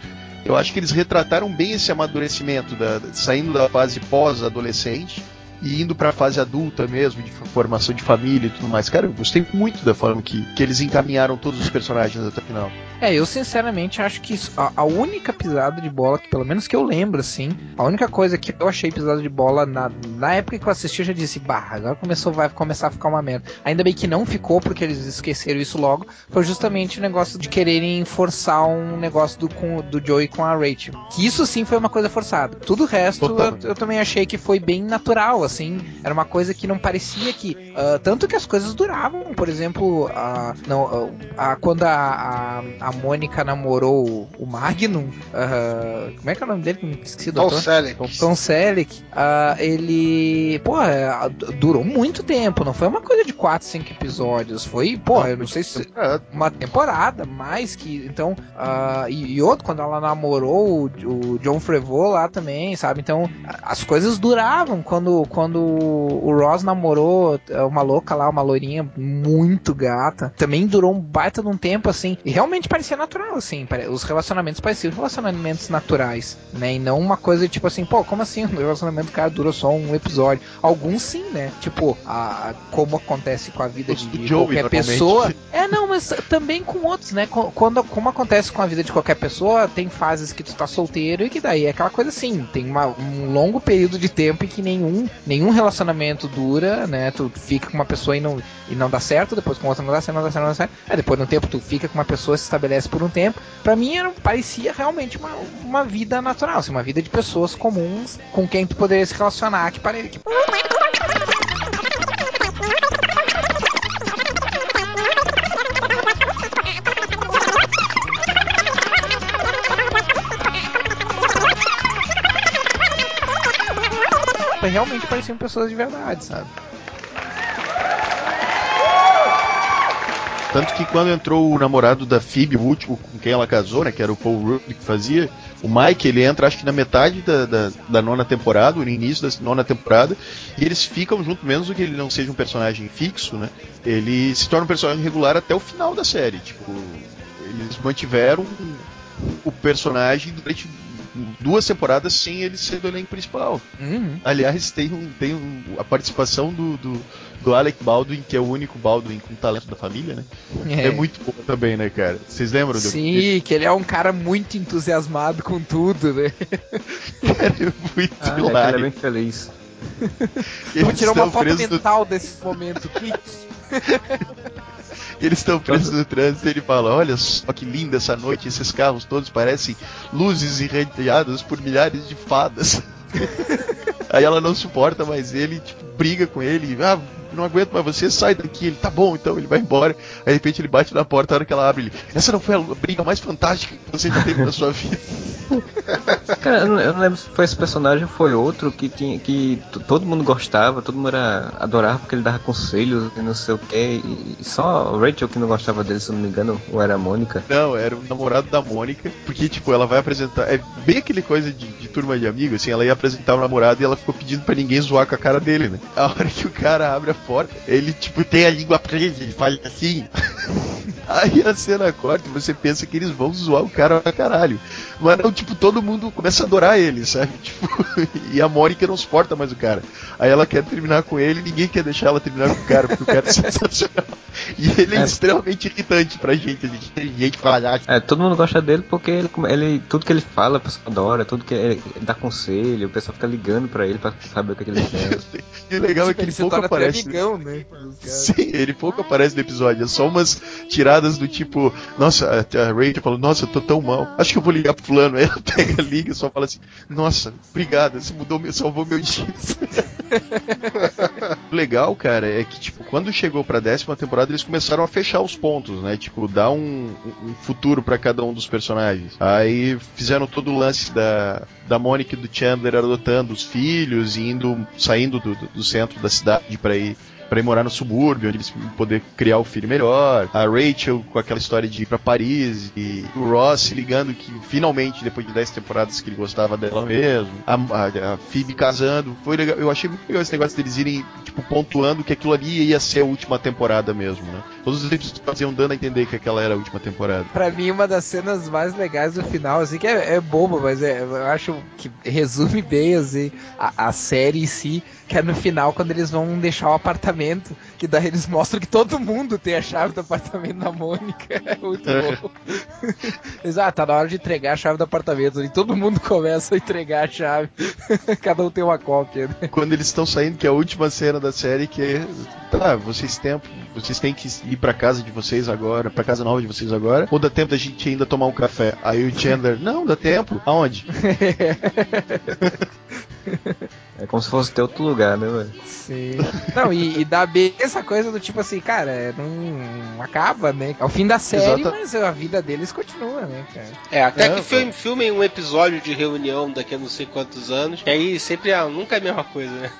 [SPEAKER 3] eu acho que eles retrataram bem esse amadurecimento, da, saindo da fase pós-adolescente e indo para a fase adulta mesmo, de formação de família e tudo mais. Cara, eu gostei muito da forma que, que eles encaminharam todos os personagens até o final.
[SPEAKER 7] É, eu sinceramente acho que isso, a, a, única pisada de bola, que pelo menos que eu lembro, assim, a única coisa que eu achei pisada de bola na, na época que eu assisti, eu já disse, bah, agora começou, vai começar a ficar uma merda. Ainda bem que não ficou, porque eles esqueceram isso logo, foi justamente o negócio de quererem forçar um negócio do, com, do Joey com a Rachel. Que isso sim foi uma coisa forçada. Tudo o resto eu, eu, também achei que foi bem natural, assim, era uma coisa que não parecia que. Uh, tanto que as coisas duravam, por exemplo, uh, não, uh, quando a, a a Mônica namorou o Magnum, uh, como é que é o nome dele?
[SPEAKER 1] Esqueci do Tom Selleck.
[SPEAKER 7] Tom Selleck, uh, ele, pô, é, durou muito tempo, não foi uma coisa de 4, 5 episódios, foi, pô, eu não sei se uma temporada, mais que, então, uh, e, e, outro, quando ela namorou o, o John Frevaux lá também, sabe, então, as coisas duravam, quando, quando o Ross namorou uma louca lá, uma loirinha muito gata, também durou um baita de um tempo, assim, e realmente parecia natural, assim. Os relacionamentos pareciam relacionamentos naturais, né? E não uma coisa tipo assim, pô, como assim? <laughs> O relacionamento do cara dura só um episódio. Alguns sim, né? Tipo, a, como acontece com a vida de, de qualquer pessoa. É, não, mas também com outros, né? Quando, como acontece com a vida de qualquer pessoa, tem fases que tu tá solteiro e que daí é aquela coisa assim, tem uma, um longo período de tempo em que nenhum, nenhum relacionamento dura, né? Tu fica com uma pessoa e não, e não dá certo, depois com outra não dá certo, não dá certo, não dá certo. Aí depois de um tempo tu fica com uma pessoa, se estabelece por um tempo, para mim era, parecia realmente uma, uma vida natural, assim, uma vida de pessoas comuns com quem tu poderia se relacionar, que parecia. Que... realmente pareciam pessoas de verdade, sabe?
[SPEAKER 3] Tanto que quando entrou o namorado da Phoebe, o último com quem ela casou, né, que era o Paul Rudd que fazia, o Mike, ele entra acho que na metade da, da, da, nona temporada, no início da nona temporada, e eles ficam junto, mesmo que ele não seja um personagem fixo, né, ele se torna um personagem regular até o final da série, tipo, eles mantiveram o personagem durante duas temporadas sem ele ser do elenco principal. Uhum. Aliás, tem, um, tem um, a participação do, do, do, Alec Baldwin, que é o único Baldwin com talento da família, né? É, é muito bom também, né, cara? Vocês lembram?
[SPEAKER 7] Sim, do... que ele é um cara muito entusiasmado com tudo, né? <laughs>
[SPEAKER 3] cara, é muito ah, hilário.
[SPEAKER 2] É, ele é bem feliz.
[SPEAKER 7] Vou tirar uma foto mental do... desse momento. <laughs>
[SPEAKER 3] eles estão presos no trânsito e ele fala: Olha só que linda essa noite, esses carros todos parecem luzes irradiadas por milhares de fadas. <laughs> Aí ela não suporta mais ele, tipo, briga com ele. Ah, não aguento mais você, sai daqui. Ele, tá bom, então ele vai embora. Aí de repente ele bate na porta, a hora que ela abre, ele, essa não foi a briga mais fantástica que você já teve na sua vida. <laughs>
[SPEAKER 2] Cara, eu não, eu não, lembro se foi esse personagem ou foi outro que tinha que todo mundo gostava, todo mundo era, adorava porque ele dava conselhos e não sei o que. E só o Rachel que não gostava dele, se não me engano, ou era a Mônica?
[SPEAKER 3] Não, era o namorado da Mônica, porque tipo, ela vai apresentar. É bem aquele coisa de, de turma de amigos, assim, ela ia apresentar o namorado e ela ficou pedindo para ninguém zoar com a cara dele, né? A hora que o cara abre a porta, ele tipo tem a língua presa, ele faz assim. <laughs> Aí a cena corta e você pensa que eles vão zoar o cara pra caralho. Mas não, tipo, todo mundo começa a adorar ele, sabe? <laughs> Tipo, e a Mônica não suporta mais o cara. Aí ela quer terminar com ele e ninguém quer deixar ela terminar com o cara, porque o cara é <laughs> sensacional. E ele é, é extremamente irritante pra gente. A gente tem gente falar.
[SPEAKER 2] É, todo mundo gosta dele porque ele, ele, tudo que ele fala, a pessoa adora, tudo que ele, ele dá conselho, o pessoal fica ligando pra ele pra saber o que, é que ele quer.
[SPEAKER 3] e o legal é que ele pouco aparece. Amigão, né? <laughs> Sim, ele pouco aparece no episódio. É só umas tiradas do tipo, nossa, a Rachel falou, nossa, eu tô tão mal, acho que eu vou ligar pro fulano. Aí <laughs> ela pega, liga e só fala assim, nossa, obrigada, você mudou, salvou meu dia. <laughs> o legal, cara, é que, tipo, quando chegou pra décima temporada, eles começaram a fechar os pontos, né? Tipo, dar um, um futuro para cada um dos personagens. Aí fizeram todo o lance da, da Mônica e do Chandler adotando os filhos e indo, saindo do, do, do centro da cidade para ir para ir morar no subúrbio, onde eles poder criar o filho melhor. A Rachel com aquela história de ir para Paris e o Ross ligando que finalmente depois de 10 temporadas que ele gostava dela mesmo. A, a, a Phoebe casando. Foi legal. Eu achei muito legal esse negócio deles irem tipo pontuando que aquilo ali ia ser a última temporada mesmo, né? Todos os episódios iam dando a entender que aquela era a última temporada.
[SPEAKER 7] Para mim uma das cenas mais legais do final, assim, que é, é bobo, mas é, eu acho que resume bem assim a, a série em si, que é no final quando eles vão deixar o apartamento apartamento, que daí eles mostram que todo mundo tem a chave do apartamento da Mônica. <laughs> É muito é. bom. Eles, ah, tá na hora de entregar a chave do apartamento. E todo mundo <laughs> começa a entregar a chave. <laughs> Cada um tem uma cópia. Né?
[SPEAKER 3] Quando eles estão saindo, que é a última cena da série, que é. Tá, vocês têm, vocês têm que ir pra casa de vocês agora, pra casa nova de vocês agora, ou dá tempo da gente ainda tomar um café? Aí o Chandler, não, dá tempo. Aonde?
[SPEAKER 2] É como se fosse ter outro lugar, né, velho?
[SPEAKER 7] Sim. Não, e, e dá bem essa coisa do tipo assim, cara, é, não acaba, né? É o fim da série, Exato. mas a vida deles continua, né, cara?
[SPEAKER 1] É, até que filme, filmem um episódio de reunião daqui a não sei quantos anos, e aí sempre ah, nunca é a mesma coisa, né?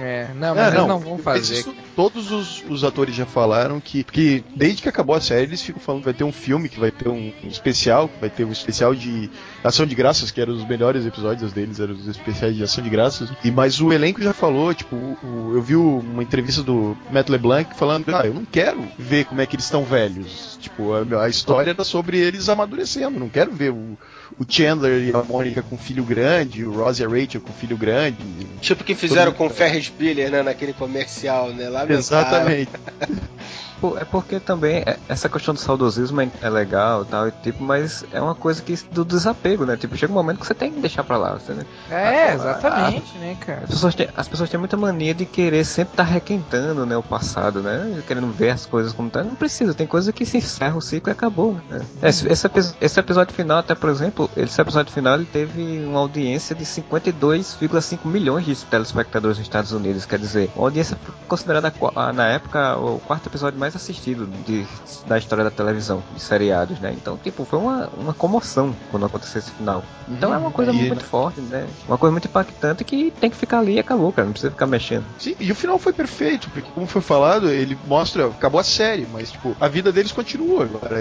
[SPEAKER 7] É, não, mas é, não, não vão fazer. Isso,
[SPEAKER 3] todos os, os, atores já falaram que, que desde que acabou a série, eles ficam falando que vai ter um filme, que vai ter um, um especial, que vai ter um especial de Ação de Graças, que eram os melhores episódios deles, eram os especiais de Ação de Graças. E mas o elenco já falou, tipo, o, eu vi uma entrevista do Matt LeBlanc falando, ah, eu não quero ver como é que eles estão velhos. Tipo, a, a história era sobre eles amadurecendo. Não quero ver o, o Chandler e a Mônica com filho grande, o Ross e a Rachel com filho grande.
[SPEAKER 1] Tipo que fizeram com o Ferris Bueller, né, naquele comercial, né? Lá
[SPEAKER 3] Exatamente. <laughs>
[SPEAKER 2] é porque também é, essa questão do saudosismo é, é legal tal, e tipo, mas é uma coisa que do desapego, né? Tipo, chega um momento que você tem que deixar pra lá. Você, né?
[SPEAKER 7] É, exatamente, a, né, cara?
[SPEAKER 2] As pessoas, têm, as pessoas têm muita mania de querer sempre estar tá requentando né, o passado, né? Querendo ver as coisas como tá. Não precisa, tem coisa que se encerra o ciclo e acabou, né? Esse, esse, esse episódio final, até por exemplo, esse episódio final ele teve uma audiência de 52,5 milhões de telespectadores nos Estados Unidos. Quer dizer, uma audiência considerada na época o quarto episódio mais assistido de, da história da televisão, de seriados, né? Então, tipo, foi uma, uma comoção quando aconteceu esse final. Então uhum, é uma coisa e, muito forte, né? Uma coisa muito impactante que tem que ficar ali e acabou, cara. Não precisa ficar mexendo.
[SPEAKER 3] Sim, e o final foi perfeito, porque como foi falado, ele mostra, acabou a série, mas tipo, a vida deles continua agora.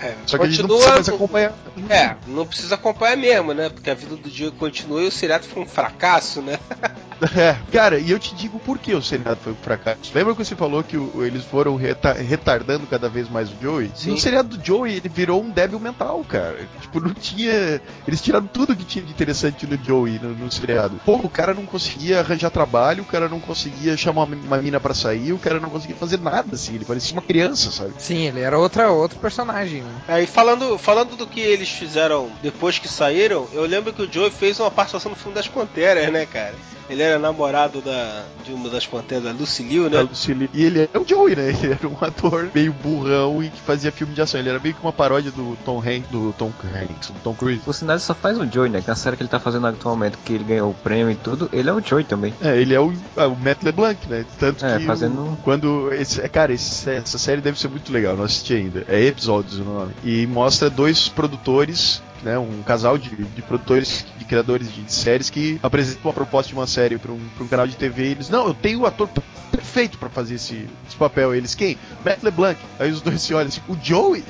[SPEAKER 1] É, Só que continua, a gente não precisa mais acompanhar. É, não precisa acompanhar mesmo, né? Porque a vida do Diego continua e o seriado foi um fracasso, né? <laughs>
[SPEAKER 3] É, cara, e eu te digo por que o seriado foi um fracasso. Lembra que você falou que o, eles foram retardando cada vez mais o Joey? Sim. No seriado do Joey, ele virou um débil mental, cara. Tipo, não tinha. Eles tiraram tudo que tinha de interessante no Joey no, no seriado. Pô, o cara não conseguia arranjar trabalho, o cara não conseguia chamar uma, mina para sair, o cara não conseguia fazer nada, assim. Ele parecia uma criança, sabe?
[SPEAKER 7] Sim, ele era outra, outro personagem. Né?
[SPEAKER 1] Aí, falando, falando do que eles fizeram depois que saíram, eu lembro que o Joey fez uma participação no filme das Panteras, né, cara? Ele era namorado da, de uma das panteras, da Lucille, né?
[SPEAKER 3] Lucille. E ele era o Joey, né? Ele era um ator meio burrão e que fazia filme de ação. Ele era meio que uma paródia do Tom Hanks, do Tom Hanks, do Tom Cruise.
[SPEAKER 2] O sinal só faz o Joey, né? Que é a série que ele tá fazendo atualmente, que ele ganhou o prêmio e tudo, ele é o Joey também.
[SPEAKER 3] É, ele é o, é, o Matt LeBlanc, né? Tanto
[SPEAKER 2] é,
[SPEAKER 3] que
[SPEAKER 2] fazendo...
[SPEAKER 3] O, quando esse, é, cara, esse, essa série deve ser muito legal, não assisti ainda. É episódios o nome. E mostra dois produtores né, um casal de, de produtores, de criadores de, de, séries que apresentam uma proposta de uma série para um, um canal de TV e eles, não, eu tenho o ator perfeito para fazer esse, esse, papel. Eles, quem? Matt LeBlanc. Aí os dois se olham assim, o Joey?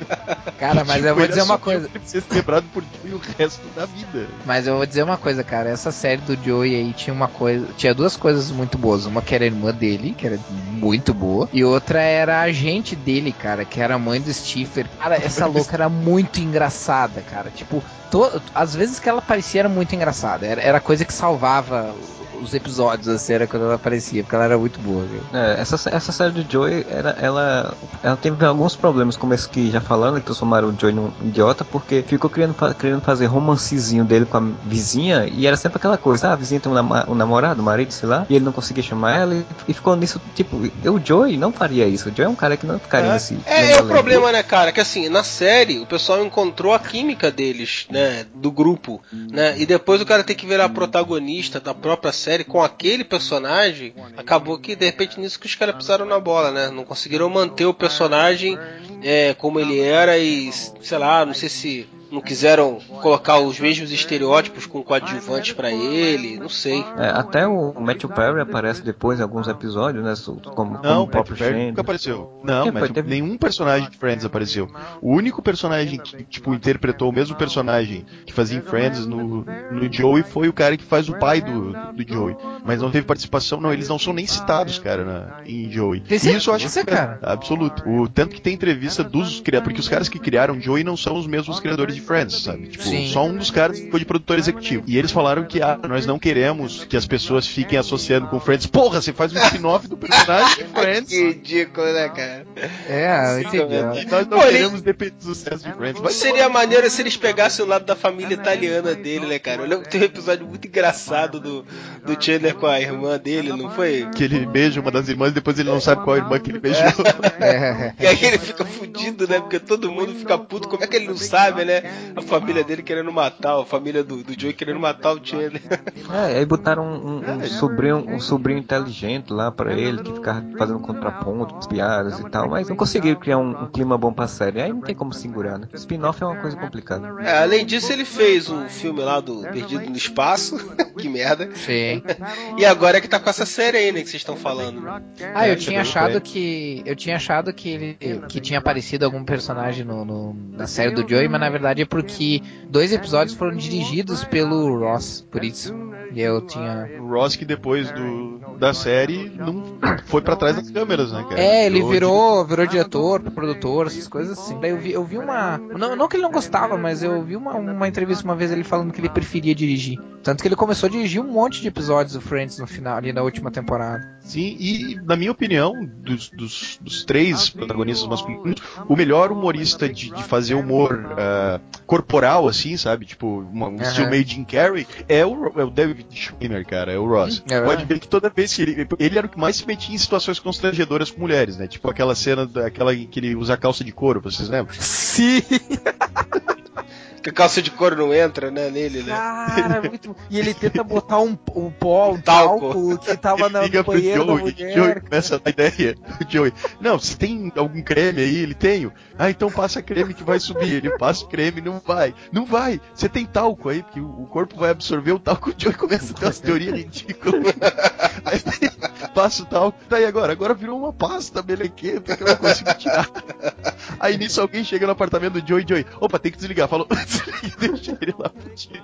[SPEAKER 3] <laughs>
[SPEAKER 7] Cara, mas tipo, eu vou dizer uma coisa. Ele
[SPEAKER 3] ser lembrado por Joey o resto da vida.
[SPEAKER 7] Mas eu vou dizer uma coisa, cara. Essa série do Joey aí tinha uma coisa. Tinha duas coisas muito boas. Uma que era a irmã dele, que era muito boa. E outra era a gente dele, cara, que era a mãe do Stifler. Cara, essa <laughs> louca era muito engraçada, cara. Tipo, to... às vezes que ela parecia era muito engraçada. Era, era coisa que salvava os episódios, assim, era quando ela aparecia, porque ela era muito boa, viu?
[SPEAKER 2] É, essa, essa série de Joey, era, ela, ela teve alguns problemas, como esse que já falando, que transformaram o Joey num idiota, porque ficou querendo, querendo fazer romancezinho dele com a vizinha, e era sempre aquela coisa, ah, a vizinha tem um, nam um namorado, um marido, sei lá, e ele não conseguia chamar ela, e, e ficou nisso, tipo, o Joey não faria isso, o Joey é um cara que não ficaria
[SPEAKER 1] É,
[SPEAKER 2] nesse...
[SPEAKER 1] é, é o problema, né, cara? Que assim, na série, o pessoal encontrou a química deles, né? Do grupo, né? E depois o cara tem que virar protagonista da própria série com aquele personagem. Acabou que, de repente, nisso que os caras pisaram na bola, né? Não conseguiram manter o personagem é, como ele era e, sei lá, não sei se não quiseram colocar os mesmos estereótipos com coadjuvantes pra ele, não sei.
[SPEAKER 2] É, até o Matthew Perry aparece depois em alguns episódios, né? Como, como
[SPEAKER 3] Não,
[SPEAKER 2] o próprio
[SPEAKER 3] Matthew Perry nunca apareceu. Não,
[SPEAKER 2] Que
[SPEAKER 3] Matthew-
[SPEAKER 2] foi? Teve-
[SPEAKER 3] nenhum personagem de Friends apareceu. O único personagem que, tipo, interpretou o mesmo personagem que fazia em Friends no, no Joey foi o cara que faz o pai do, do Joey. Mas não teve participação, não. Eles não são nem citados, cara, na, em Joey.
[SPEAKER 7] Tem
[SPEAKER 3] isso eu acho que é
[SPEAKER 7] cara?
[SPEAKER 3] absoluto. O tanto que tem entrevista dos criadores, porque os caras que criaram Joey não são os mesmos criadores de Friends, sabe? Tipo,
[SPEAKER 7] Sim.
[SPEAKER 3] só um dos caras ficou de produtor executivo. E eles falaram que ah, nós não queremos que as pessoas fiquem associando com Friends. Porra, você faz um spin-off do personagem de Friends. <laughs>
[SPEAKER 1] Que ridículo, né, cara?
[SPEAKER 7] É, eu entendi.
[SPEAKER 3] E nós não
[SPEAKER 1] Pô, ele-
[SPEAKER 3] queremos depender do sucesso de Friends. Mas
[SPEAKER 1] Seria maneiro se eles pegassem o lado da família italiana dele, né, cara? Eu lembro que tem um episódio muito engraçado do, do Chandler com a irmã dele, não foi?
[SPEAKER 3] que ele beija uma das irmãs e depois ele não sabe qual irmã que ele beijou.
[SPEAKER 7] É. <laughs>
[SPEAKER 1] E aí ele fica fudido, né? Porque todo mundo fica puto. Como é que ele não sabe, né? A família dele querendo matar, a família do, do Joey querendo matar o Chandler.
[SPEAKER 2] É, aí botaram um, um- um sobrinho, um sobrinho inteligente lá pra ele, que ficava fazendo contraponto, piadas e tal, mas não conseguiram criar um, um clima bom pra série. Aí não tem como segurar, né? Spin-off é uma coisa complicada.
[SPEAKER 1] É, além disso, ele fez o filme lá do Perdido no Espaço. <laughs> que merda.
[SPEAKER 7] Sim.
[SPEAKER 1] E agora é que tá com essa série aí, né? Que vocês estão falando.
[SPEAKER 7] Ah, eu
[SPEAKER 3] É,
[SPEAKER 7] tinha achado que. Eu tinha achado que ele que tinha aparecido algum personagem no, no- na série do Joey, mas na verdade é porque dois episódios foram dirigidos pelo Ross, por isso. E eu tinha.
[SPEAKER 3] O Ross que depois do, da série não foi pra trás das câmeras, né, cara?
[SPEAKER 7] É, ele
[SPEAKER 3] Virou
[SPEAKER 7] virou, virou diretor, produtor, essas coisas assim. Daí eu vi, eu vi uma. Não, não que ele não gostava, mas eu vi uma, uma entrevista uma vez ele falando que ele preferia dirigir. Tanto que ele começou a dirigir um monte de episódios do Friends no final, ali na última temporada.
[SPEAKER 3] Sim, e na minha opinião, dos, dos, dos três protagonistas masculinos, o melhor humorista de, de fazer humor ah, corporal, assim, sabe? Tipo, uma- um
[SPEAKER 7] Aham.
[SPEAKER 3] estilo meio Jim Carrey, é o, é o David Schwimmer, cara, é o Ross.
[SPEAKER 7] É
[SPEAKER 3] Pode ver que toda vez que ele. Ele era o que mais se metia em situações constrangedoras com mulheres, né? Tipo aquela cena daquela em que ele usa calça de couro, vocês lembram?
[SPEAKER 7] Sim! <laughs>
[SPEAKER 1] Que a calça de couro não entra, né? Nele, né?
[SPEAKER 7] Cara, <laughs> muito. E ele tenta botar um, um pó, um
[SPEAKER 1] Talco.
[SPEAKER 7] talco que tava na, no
[SPEAKER 3] pro
[SPEAKER 7] banheiro da
[SPEAKER 3] Joey,
[SPEAKER 7] mulher.
[SPEAKER 3] Joey começa a dar ideia. O <laughs> Joey, não, se tem algum creme aí, ele tenho. Ah, então passa creme que vai subir. Ele passa creme, não vai. Não vai. Você tem talco aí, porque o corpo vai absorver o talco. O Joey começa a ter umas teorias ridículas. <laughs> Aí passa o talco. Daí agora, agora virou uma pasta melequenta que eu não consigo tirar. Aí nisso alguém chega no apartamento do Joey, Joey, opa, tem que desligar. Falou, e <laughs> deixa ele lá fudido.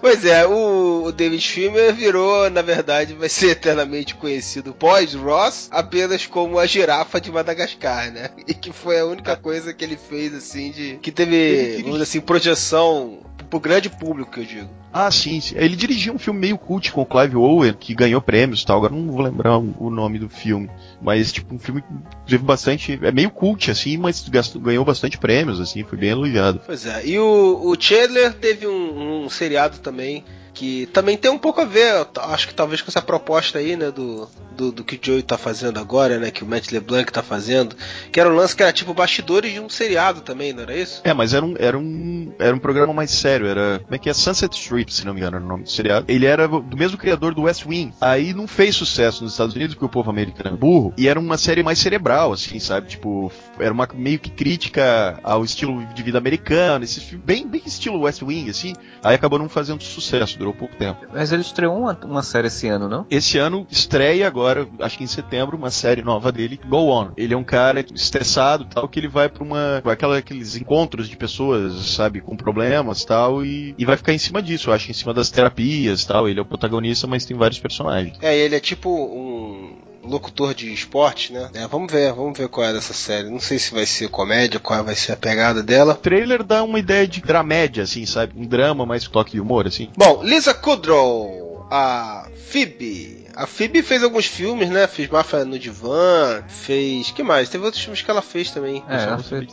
[SPEAKER 1] Pois é, o, David Schwimmer virou, na verdade, vai ser eternamente conhecido pós-Ross apenas como a girafa de Madagascar, né? E que foi a única coisa que ele fez, assim, de. que teve, vamos dizer assim, projeção pro grande público, que eu digo.
[SPEAKER 3] Ah, sim, sim. Ele dirigiu um filme meio cult com o Clive Owen, que ganhou prêmios tal. Agora não vou lembrar o o nome do filme. Mas, tipo, um filme que teve bastante. É meio cult, assim, mas gastou- ganhou bastante prêmios, assim, foi bem elogiado.
[SPEAKER 1] Pois é, e o, o Chandler teve um, um seriado também que também tem um pouco a ver, acho que talvez com essa proposta aí, né, do, do, do que o Joey tá fazendo agora, né, que o Matt LeBlanc tá fazendo, que era um lance que era tipo bastidores de um seriado também, não era isso?
[SPEAKER 3] É, mas era um, era um, era um programa mais sério, era, como é que é? Sunset Strip, se não me engano era o nome do seriado. Ele era do mesmo criador do West Wing. Aí não fez sucesso nos Estados Unidos, porque o povo americano é burro, e era uma série mais cerebral, assim, sabe? Tipo, era uma meio que crítica ao estilo de vida americano, esse bem, bem estilo West Wing, assim. Aí acabou não fazendo sucesso, durou pouco tempo.
[SPEAKER 2] Mas ele estreou uma, uma série esse ano, não?
[SPEAKER 3] Esse ano estreia agora, acho que em setembro, uma série nova dele, Go On. Ele é um cara estressado e tal, que ele vai pra uma. aquela, aqueles encontros de pessoas, sabe, com problemas e tal, e, e vai ficar em cima disso, eu acho, em cima das terapias e tal. Ele é o protagonista, mas tem vários personagens.
[SPEAKER 1] É, ele é tipo um locutor de esporte, né? É, vamos ver, vamos ver qual é dessa série. Não sei se vai ser comédia, qual vai ser a pegada dela.
[SPEAKER 3] O trailer dá uma ideia de dramédia, assim, sabe? Um drama mais toque de humor, assim.
[SPEAKER 1] Bom, Lisa Kudrow a Phoebe. A Phoebe fez alguns filmes, né? Fez Máfia no Divã, fez. que mais? Teve outros filmes que ela fez também.
[SPEAKER 2] É, ela, fez,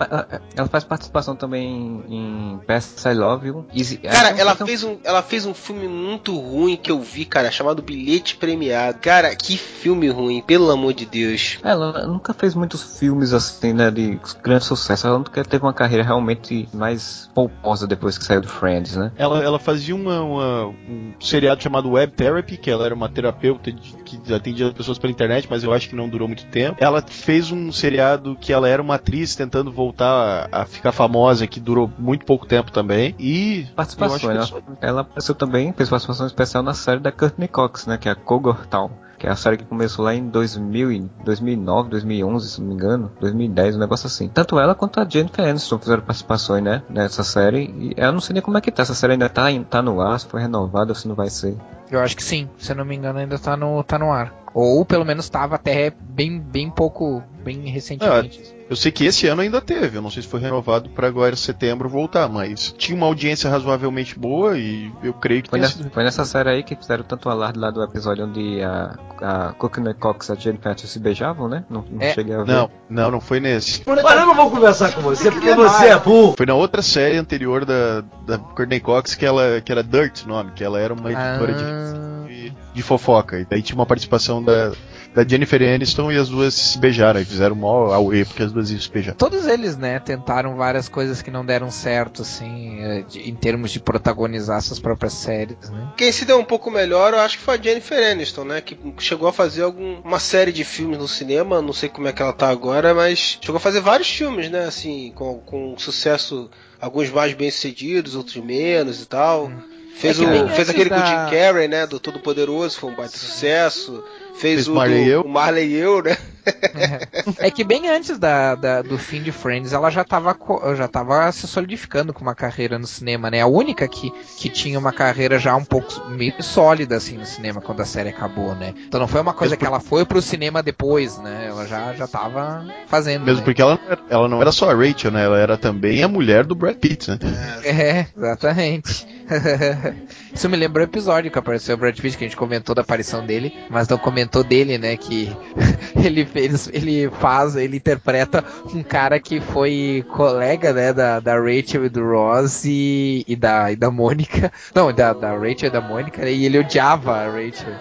[SPEAKER 2] ela, faz participação também em Best I Love You. Easy,
[SPEAKER 1] cara, ela fez, um, ela fez um filme muito ruim que eu vi, cara, chamado Bilhete Premiado. Cara, que filme ruim, pelo amor de Deus.
[SPEAKER 2] Ela nunca fez muitos filmes assim, né? De grande sucesso. Ela nunca teve uma carreira realmente mais polposa depois que saiu do Friends, né?
[SPEAKER 3] Ela, ela fazia uma, uma, um seriado chamado Web Therapy, que ela era uma terapeuta que atendia pessoas pela internet, mas eu acho que não durou muito tempo. Ela fez um seriado que ela era uma atriz tentando voltar a, a ficar famosa, que durou muito pouco tempo também. E.
[SPEAKER 2] Participação, ela, ela apareceu também, fez participação especial na série da Courtney Cox, né? Que é a Town que é a série que começou lá em 2000, 2009, 2011, se não me engano, 2010, um negócio assim. Tanto ela quanto a Jennifer Aniston fizeram participações, né, nessa série, e eu não sei nem como é que tá, essa série ainda tá, tá no ar, se foi renovada ou se não vai ser.
[SPEAKER 7] Eu acho que sim, se eu não me engano ainda tá no, tá no ar. Ou pelo menos estava até bem, bem pouco, bem recentemente.
[SPEAKER 3] Ah, eu sei que esse ano ainda teve, eu não sei se foi renovado para agora em setembro voltar, mas tinha uma audiência razoavelmente boa e eu creio que
[SPEAKER 2] foi, nessa, foi nessa série aí que fizeram tanto alarde lá do episódio onde a, a Cox e a Jennifer Aniston se beijavam, né? Não, não
[SPEAKER 3] é.
[SPEAKER 2] cheguei a ver.
[SPEAKER 3] Não, não, não foi nesse.
[SPEAKER 9] Mas eu não vou conversar com você porque você é burro.
[SPEAKER 3] Foi na outra série anterior da, da Courtney Cox que ela que era Dirt, nome, que ela era uma editora ah. de, de fofoca. E daí tinha uma participação da da Jennifer Aniston e as duas se beijaram e fizeram mal ao E porque as duas iam se beijar.
[SPEAKER 7] Todos eles, né, tentaram várias coisas que não deram certo, assim, eh, em termos de protagonizar suas próprias séries, né?
[SPEAKER 1] Quem se deu um pouco melhor, eu acho que foi a Jennifer Aniston, né, que chegou a fazer algum, uma série de filmes no cinema, não sei como é que ela tá agora, mas chegou a fazer vários filmes, né, assim, com, com sucesso, alguns mais bem sucedidos, outros menos e tal. Hum. Fez, é o, fez aquele da... com o Jim Carrey, né? Do Todo Poderoso, foi um baita sucesso. Fez, fez o, Marley do, o Marley e eu, né?
[SPEAKER 7] É. é que bem antes da, da, do fim de Friends, ela já estava já tava se solidificando com uma carreira no cinema, né? A única que, que tinha uma carreira já um pouco meio sólida assim no cinema quando a série acabou, né? Então não foi uma coisa que ela foi pro cinema depois, né? Ela já já tava fazendo.
[SPEAKER 3] Mesmo
[SPEAKER 7] né?
[SPEAKER 3] porque ela, ela não era só a Rachel, né? Ela era também a mulher do Brad Pitt, né?
[SPEAKER 7] É, exatamente. <laughs> Isso me lembra o episódio que apareceu o Brad Pitt, que a gente comentou da aparição dele, mas não comentou dele, né? Que <laughs> ele ele faz, ele interpreta um cara que foi colega, né, da, da Rachel e do Ross e, e, da, e da Mônica. Não, da, da Rachel e da Mônica, e ele odiava a Rachel.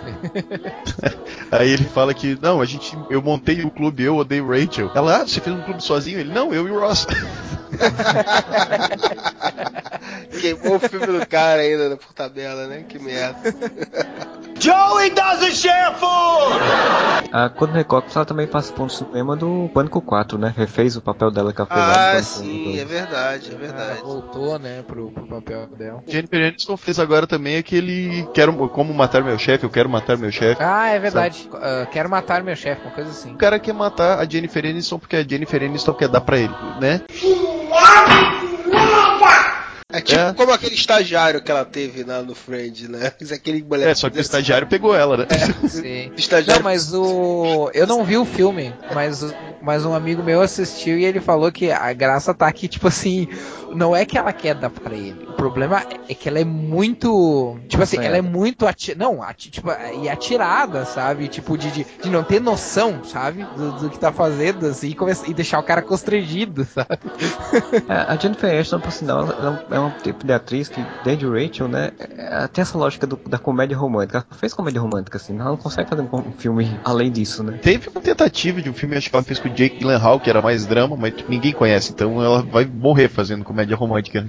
[SPEAKER 7] <laughs>
[SPEAKER 3] Aí ele fala que, não, a gente, eu montei o clube, eu odeio Rachel. Ela, ah, você fez um clube sozinho? Ele, não, eu e o Ross. <laughs>
[SPEAKER 1] Queimou o filme do cara ainda né, por tabela, né? Que merda.
[SPEAKER 9] Joey doesn't share food!
[SPEAKER 2] A Courtney Cox ela também participou no cinema do Pânico 4, né? Refez o papel dela que ela
[SPEAKER 1] fez Ah, lá sim, é verdade, é verdade.
[SPEAKER 7] Ela voltou, né, pro, pro papel dela.
[SPEAKER 3] Jennifer Aniston fez agora também aquele Quero Como Matar Meu Chefe, eu quero matar meu chefe.
[SPEAKER 7] Ah, é verdade. Uh, quero matar meu chefe, uma coisa assim.
[SPEAKER 3] O cara quer matar a Jennifer Aniston porque a Jennifer Aniston quer dar pra ele, né?
[SPEAKER 1] É tipo é. como aquele estagiário que ela teve lá no Friend, né? <laughs>
[SPEAKER 3] Aquele moleque é, só que o estagiário pegou ela, né?
[SPEAKER 7] É, <laughs> sim. estagiário... Não, mas o. Eu não vi o filme, mas, mas um amigo meu assistiu e ele falou que a graça tá aqui, tipo assim, não é que ela quer dar pra ele. O problema é que ela é muito. Tipo assim, ela é muito ati não, ati tipo, e atirada, sabe? Tipo, de, de, de, não ter noção, sabe? Do, do que tá fazendo, assim, e, começa, e deixar o cara constrangido, sabe?
[SPEAKER 2] É, a Jennifer Aniston, por sinal, ela é um tipo de atriz que, desde Rachel, né, é, tem essa lógica do, da comédia romântica. Ela fez comédia romântica, assim, ela não consegue fazer um filme além disso, né?
[SPEAKER 3] Teve uma tentativa de um filme, acho que ela fez com o Jake Gyllenhaal, que era mais drama, mas ninguém conhece, então ela vai morrer fazendo comédia romântica.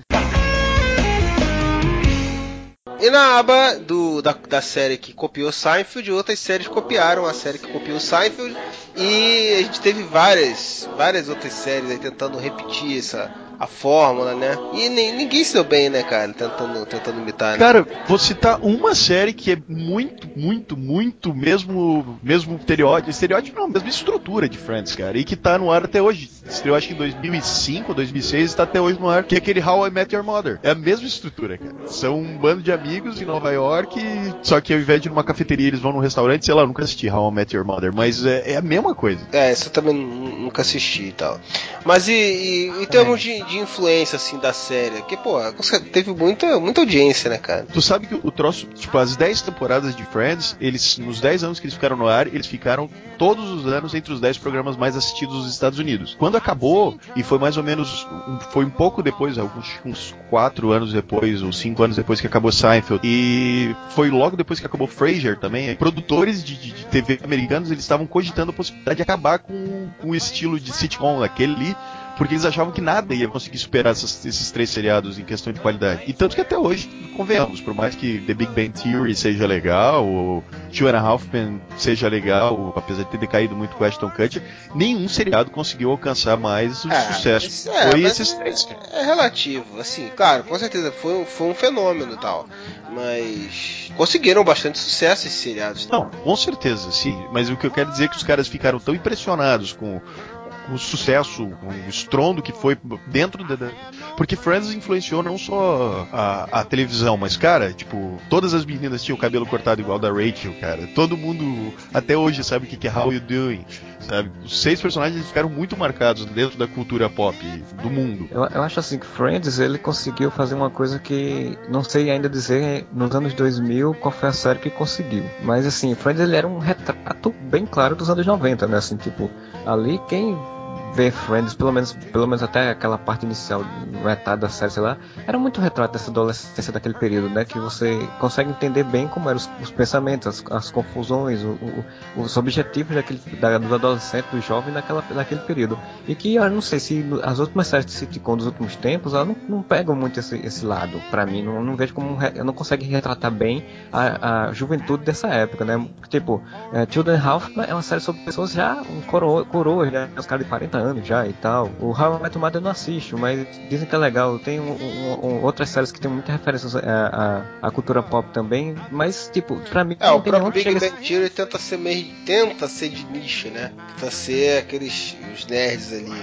[SPEAKER 1] E na aba do, da, da série que copiou Seinfeld, outras séries copiaram a série que copiou Seinfeld. E a gente teve várias, várias outras séries aí tentando repetir essa, a fórmula, né? E ninguém se deu bem, né, cara? Tentando, tentando imitar, né?
[SPEAKER 3] Cara, vou citar uma série que é muito, muito, muito mesmo, mesmo estereótipo, estereótipo não, mesmo estrutura de Friends, cara, e que tá no ar até hoje. Estreou acho que em 2005, 2006 e tá até hoje no ar, que é aquele How I Met Your Mother. É a mesma estrutura, cara. São um bando de amigos em Nova York, só que ao invés de ir numa cafeteria eles vão num restaurante, sei lá, eu nunca assisti How I Met Your Mother, mas é, é a mesma coisa.
[SPEAKER 1] É, isso eu também nunca assisti e tal. Mas e, e em termos de, de influência, assim, da série? Porque, pô, teve muita, muita audiência, né, cara?
[SPEAKER 3] Tu sabe que o troço, tipo, as 10 temporadas de Friends, eles, nos 10 anos que eles ficaram no ar, eles ficaram todos os anos entre os 10 programas mais assistidos dos Estados Unidos. Quando acabou, e foi mais ou menos, foi um pouco depois, alguns uns 4 anos depois, ou 5 anos depois que acabou Seinfeld, e foi logo depois que acabou Frasier também, produtores de, de, de TV americanos, eles estavam cogitando a possibilidade de acabar com, com o estilo de sitcom daquele ali, porque eles achavam que nada ia conseguir superar essas, esses três seriados em questão de qualidade. E tanto que até hoje, convenhamos, por mais que The Big Bang Theory seja legal, ou Two and a Half Men seja legal, apesar de ter decaído muito com Ashton Kutcher, nenhum seriado conseguiu alcançar mais o
[SPEAKER 1] É,
[SPEAKER 3] sucesso.
[SPEAKER 1] mas- é,
[SPEAKER 3] foi esses três.
[SPEAKER 1] É, é relativo, assim, claro, com certeza foi, um- foi um fenômeno e tal. Mas conseguiram bastante sucesso esses seriados.
[SPEAKER 3] Não, com certeza, sim. Mas o que eu quero dizer é que os caras ficaram tão impressionados com o sucesso, o estrondo que foi dentro da. Porque Friends influenciou não só a, a televisão, mas, cara, tipo, todas as meninas tinham o cabelo cortado igual da Rachel, cara. Todo mundo até hoje sabe o que é How You Doing, sabe? Os seis personagens ficaram muito marcados dentro da cultura pop do mundo.
[SPEAKER 2] Eu, eu acho assim que Friends ele conseguiu fazer uma coisa que não sei ainda dizer nos anos 2000 qual foi a série que conseguiu. Mas assim, Friends ele era um retrato bem claro dos anos 90, né? Assim, tipo, ali quem vê Friends, pelo menos, pelo menos até aquela parte inicial, metade da série, sei lá, era muito retrato dessa adolescência daquele período, né? Que você consegue entender bem como eram os, os pensamentos, as, as confusões, o- o- os objetivos daquele, da, do adolescente, do jovem naquela, naquele período. E que eu não sei se as últimas séries de sitcom dos últimos tempos, elas não, não pegam muito esse, esse lado. Pra mim, não, não vejo como. Eu não consigo retratar bem a, a juventude dessa época, né? Tipo, é, Children Half é uma série sobre pessoas já um coro, coroas, né? Os caras de 40 anos já e tal. O How I Met Your Mother eu não assisto, mas dizem que é legal. Tem um- um- um- outras séries que tem muitas referências à, à, à cultura pop também, mas, tipo, pra mim
[SPEAKER 1] É, o próprio Big Bang Theory tenta ser meio. tenta ser de nicho, né? Tenta ser aqueles. os nerds ali,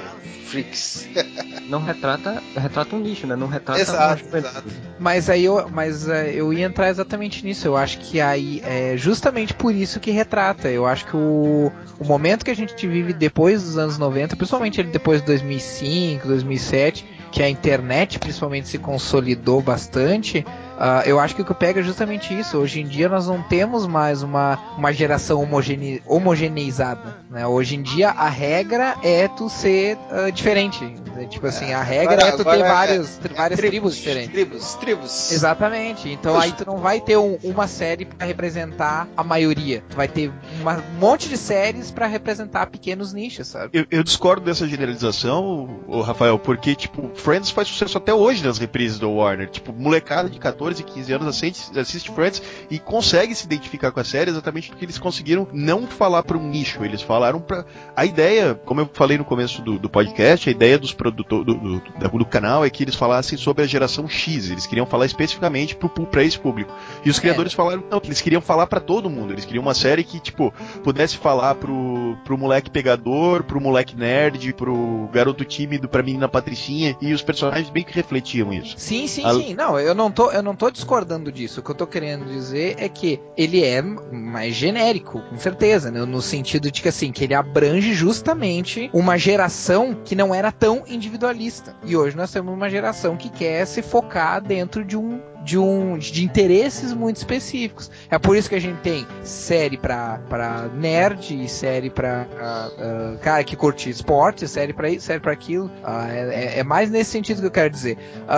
[SPEAKER 1] freaks. <laughs>
[SPEAKER 2] não retrata, retrata um nicho, né? Não retrata
[SPEAKER 1] Exato,
[SPEAKER 2] juventude.
[SPEAKER 1] exato.
[SPEAKER 7] Mas aí eu, mas é, eu ia entrar exatamente nisso. Eu acho que aí é justamente por isso que retrata. Eu acho que o, o momento que a gente vive depois dos anos 90, principalmente ele depois de 2005, 2007, que a internet principalmente se consolidou bastante, ah, eu acho que o que pega é justamente isso. Hoje em dia nós não temos mais uma, uma geração homogene, homogeneizada. Né? Hoje em dia a regra é tu ser ah, diferente. né? Tipo assim, a regra
[SPEAKER 1] Agora-
[SPEAKER 7] é tu ter
[SPEAKER 1] agora
[SPEAKER 7] vários,
[SPEAKER 1] é-
[SPEAKER 7] várias
[SPEAKER 1] é
[SPEAKER 7] tribos diferentes.
[SPEAKER 1] Tribos, tribos.
[SPEAKER 7] Exatamente. Então aí tu não vai ter um- uma série pra representar a maioria. Tu vai ter uma- um monte de séries pra representar pequenos nichos, sabe?
[SPEAKER 3] Eu, eu discordo dessa generalização, Rafael, porque, tipo, Friends faz sucesso até hoje nas reprises do Warner. Tipo, molecada de 14, 15 anos assiste, assiste Friends e consegue se identificar com a série exatamente porque eles conseguiram não falar para um nicho, eles falaram para A ideia, como eu falei no começo do, do podcast, a ideia dos produtores do, do, do- canal é que eles falassem sobre a geração X, eles queriam falar especificamente para esse público. E os criadores falaram não, eles queriam falar para todo mundo, eles queriam uma série que, tipo, pudesse falar pro, pro moleque pegador, pro moleque nerd, pro garoto tímido, pra menina patricinha, e os personagens bem que refletiam isso.
[SPEAKER 7] Sim, sim,
[SPEAKER 3] A-
[SPEAKER 7] sim. Não, eu não, tô, eu não tô discordando disso. O que eu tô querendo dizer é que ele é mais genérico, com certeza, né? No sentido de que assim, que ele abrange justamente uma geração que não era tão individualista. E hoje nós temos uma geração que quer se focar dentro de um de um de interesses muito específicos. É por isso que a gente tem série pra, pra nerd série pra ah, ah, cara que curte esporte, série pra isso, série pra aquilo. Ah, é, é- mais nesse sentido que eu quero dizer.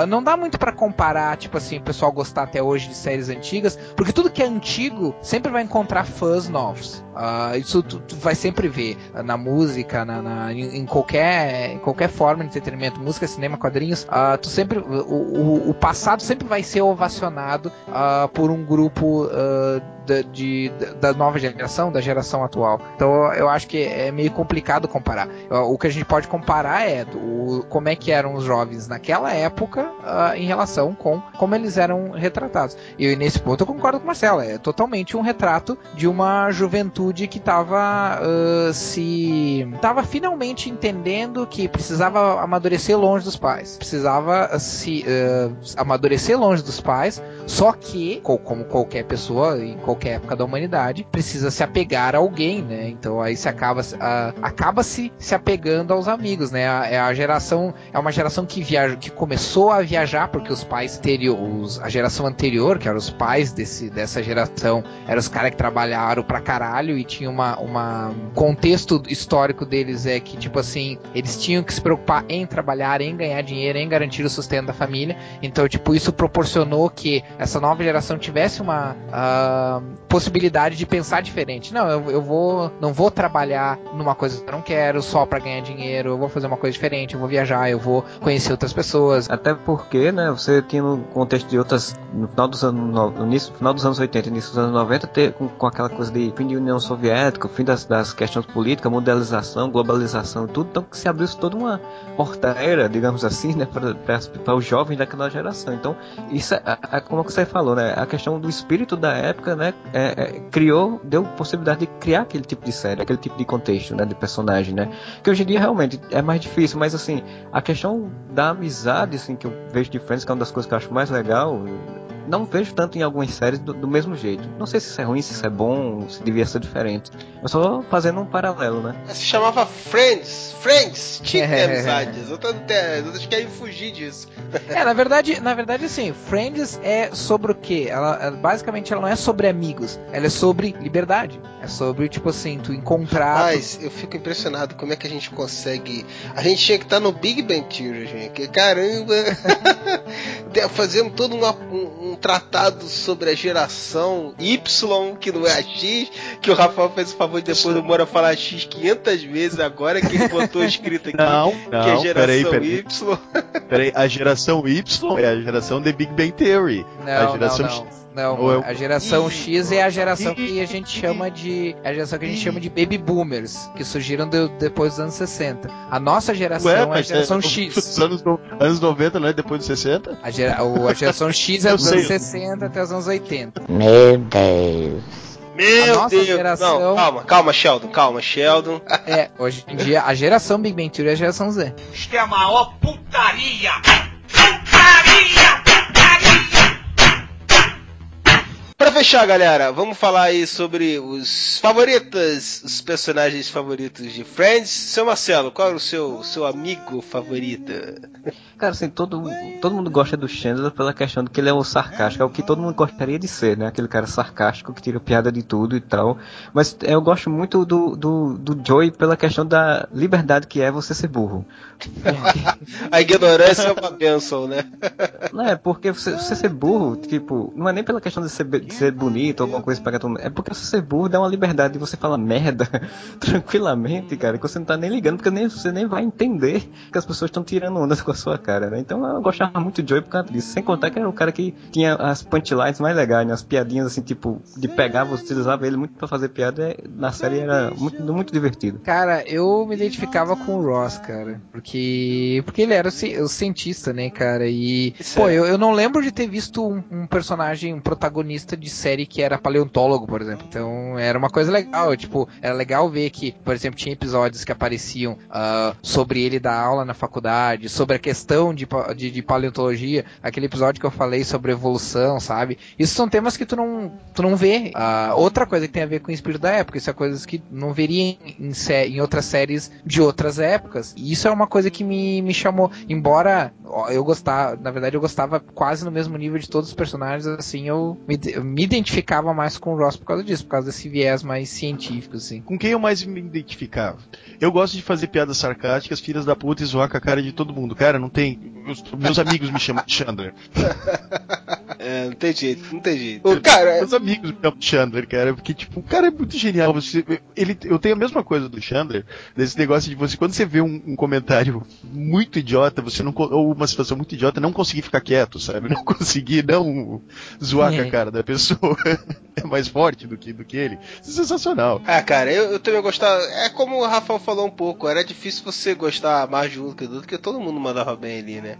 [SPEAKER 7] Não dá muito pra comparar, tipo assim, o pessoal gostar até hoje de séries antigas, porque tudo que é antigo sempre vai encontrar fãs novos. Isso tu, tu vai sempre ver na música, na, na- em, em qualquer, em qualquer forma de entretenimento, música, cinema, quadrinhos. tu sempre, o, o, o passado sempre vai ser ovacionado ah, por um grupo ah, da, de, da nova geração, da geração atual. Então eu acho que é meio complicado comparar. O que a gente pode comparar é o, como é que eram os jovens naquela época ah, em relação com como eles eram retratados. E nesse ponto eu concordo com o Marcelo, é totalmente um retrato de uma juventude que estava se estava finalmente entendendo que precisava amadurecer longe dos pais, precisava ah, se ah, amadurecer longe dos pais, só que co- como qualquer pessoa em qualquer qualquer época da humanidade, precisa se apegar a alguém, né? Então aí se acaba, uh, acaba se, se apegando aos amigos, né? A, é a geração, é uma geração que viaja, que começou a viajar porque os pais anteriores, a geração anterior, que eram os pais desse, dessa geração, eram os caras que trabalharam pra caralho e tinha uma, uma contexto histórico deles é que tipo assim, eles tinham que se preocupar em trabalhar, em ganhar dinheiro, em garantir o sustento da família. Então, tipo, isso proporcionou que essa nova geração tivesse uma uh, possibilidade de pensar diferente. Não, eu, eu vou, não vou trabalhar numa coisa que eu não quero só para ganhar dinheiro. Eu vou fazer uma coisa diferente. Eu vou viajar. Eu vou conhecer outras pessoas.
[SPEAKER 2] Até porque, né? Você tinha no contexto de outras no final dos anos no início, final dos anos 80, início dos anos 90, ter, com, com aquela coisa de fim de União Soviética, fim das, das questões políticas, mundialização, globalização, tudo, então que se abriu toda uma porteira, digamos assim, né, para os jovens daquela geração. Então, isso é, é, como você falou, né, a questão do espírito da época, né, é, é, criou, deu possibilidade de criar aquele tipo de série, aquele tipo de contexto, né, de personagem, né, que hoje em dia realmente é mais difícil, mas assim, a questão da amizade, assim, que eu vejo de Friends, que é uma das coisas que eu acho mais legal, não vejo tanto em algumas séries do, do, mesmo jeito. Não sei se isso é ruim, se isso é bom, se devia ser diferente. Eu só fazendo um paralelo, né?
[SPEAKER 1] Se chamava Friends. Friends tinha <laughs> é. amizades. Outras, outras querem fugir disso.
[SPEAKER 7] É, na verdade, na verdade, assim, Friends é sobre o quê? Ela, basicamente, ela não é sobre amigos. Ela é sobre liberdade. É sobre, tipo assim, tu encontrar.
[SPEAKER 1] Mas eu fico impressionado como é que a gente consegue. A gente tinha que estar no Big Bang Theory, gente. Caramba! <laughs> Fazendo todo um, um, um, tratado sobre a geração Y, que não é a X, que o Rafael fez o favor de depois do Mora falar X 500 vezes agora, que ele botou escrito aqui.
[SPEAKER 3] Não, não, que é a geração peraí, peraí. Y. Peraí, a geração Y é a geração de Big Bang Theory.
[SPEAKER 7] Não, a geração não, não. Não, a geração X é a geração que a gente chama de. É a geração que a gente chama de baby boomers, que surgiram de, depois dos anos 60. A nossa geração Ué, é a geração é, X. <laughs>
[SPEAKER 3] Anos, anos 90, não é depois dos 60?
[SPEAKER 7] A, gera, a geração X é <laughs> dos anos 60 até os anos 80.
[SPEAKER 8] Meu Deus.
[SPEAKER 1] Meu Deus! Geração... Não, calma, calma, Sheldon, calma, Sheldon.
[SPEAKER 7] é, hoje em dia a geração Big Bang Theory é a geração
[SPEAKER 9] Z. Isto é a maior putaria! Putaria!
[SPEAKER 1] Pra fechar, galera, vamos falar aí sobre os favoritos, os personagens favoritos de Friends. Seu Marcelo, qual é o seu, seu amigo favorito?
[SPEAKER 2] Cara, assim, todo, todo mundo gosta do Chandler pela questão de que ele é o sarcástico, é o que todo mundo gostaria de ser, né? Aquele cara sarcástico que tira piada de tudo e tal. Mas eu gosto muito do, do, do Joey pela questão da liberdade que é você ser burro. <laughs>
[SPEAKER 1] A ignorância é uma bênção, né?
[SPEAKER 2] Não é, porque você, você ser burro, tipo, não é nem pela questão de ser ser bonito, alguma coisa para todo mundo. É porque você ser burro dá uma liberdade de você falar merda <laughs> tranquilamente, cara, que você não tá nem ligando, porque nem, você nem vai entender que as pessoas estão tirando ondas com a sua cara, né? Então eu gostava muito de Joey por causa disso. Sem contar que era o cara que tinha as punchlines mais legais, né? As piadinhas assim, tipo, de pegar, você utilizava ele muito para fazer piada. Na série era muito, muito divertido.
[SPEAKER 7] Cara, eu me identificava com o Ross, cara. Porque. Porque ele era o, o cientista, né, cara? E. Pô, é. eu, eu não lembro de ter visto um, um personagem, um protagonista de série que era paleontólogo, por exemplo. Então era uma coisa legal. Tipo, era legal ver que, por exemplo, tinha episódios que apareciam uh, sobre ele dar aula na faculdade, sobre a questão de, de, de, paleontologia, aquele episódio que eu falei sobre evolução, sabe? Isso são temas que tu não, tu não vê. Uh, outra coisa que tem a ver com o espírito da época, isso é coisas que não veria em, em, em outras séries de outras épocas. E isso é uma coisa que me, me chamou. Embora eu gostava, na verdade eu gostava quase no mesmo nível de todos os personagens, assim, eu me, eu me identificava mais com o Ross por causa disso, por causa desse viés mais científico, assim.
[SPEAKER 3] Com quem eu mais me identificava? Eu gosto de fazer piadas sarcásticas, filhas da puta e zoar com a cara de todo mundo. Cara, não tem. Meus, meus amigos me chamam de Chandler. <laughs>
[SPEAKER 1] É, não tem jeito, não tem jeito. O cara,
[SPEAKER 3] meus amigos me chamam de Chandler, cara, porque, tipo, o cara é muito genial. Você, ele, eu tenho a mesma coisa do Chandler, desse negócio de você, quando você vê um, um comentário muito idiota, você não. Ou uma situação muito idiota, não conseguir ficar quieto, sabe? Não conseguir não zoar é. com a cara da pessoa. <laughs> é mais forte do que, do que ele. Isso é sensacional.
[SPEAKER 1] Ah, cara, eu, eu também gostava. É como o Rafael falou um pouco, era difícil você gostar mais de um do que do outro, porque todo mundo mandava bem ali, né?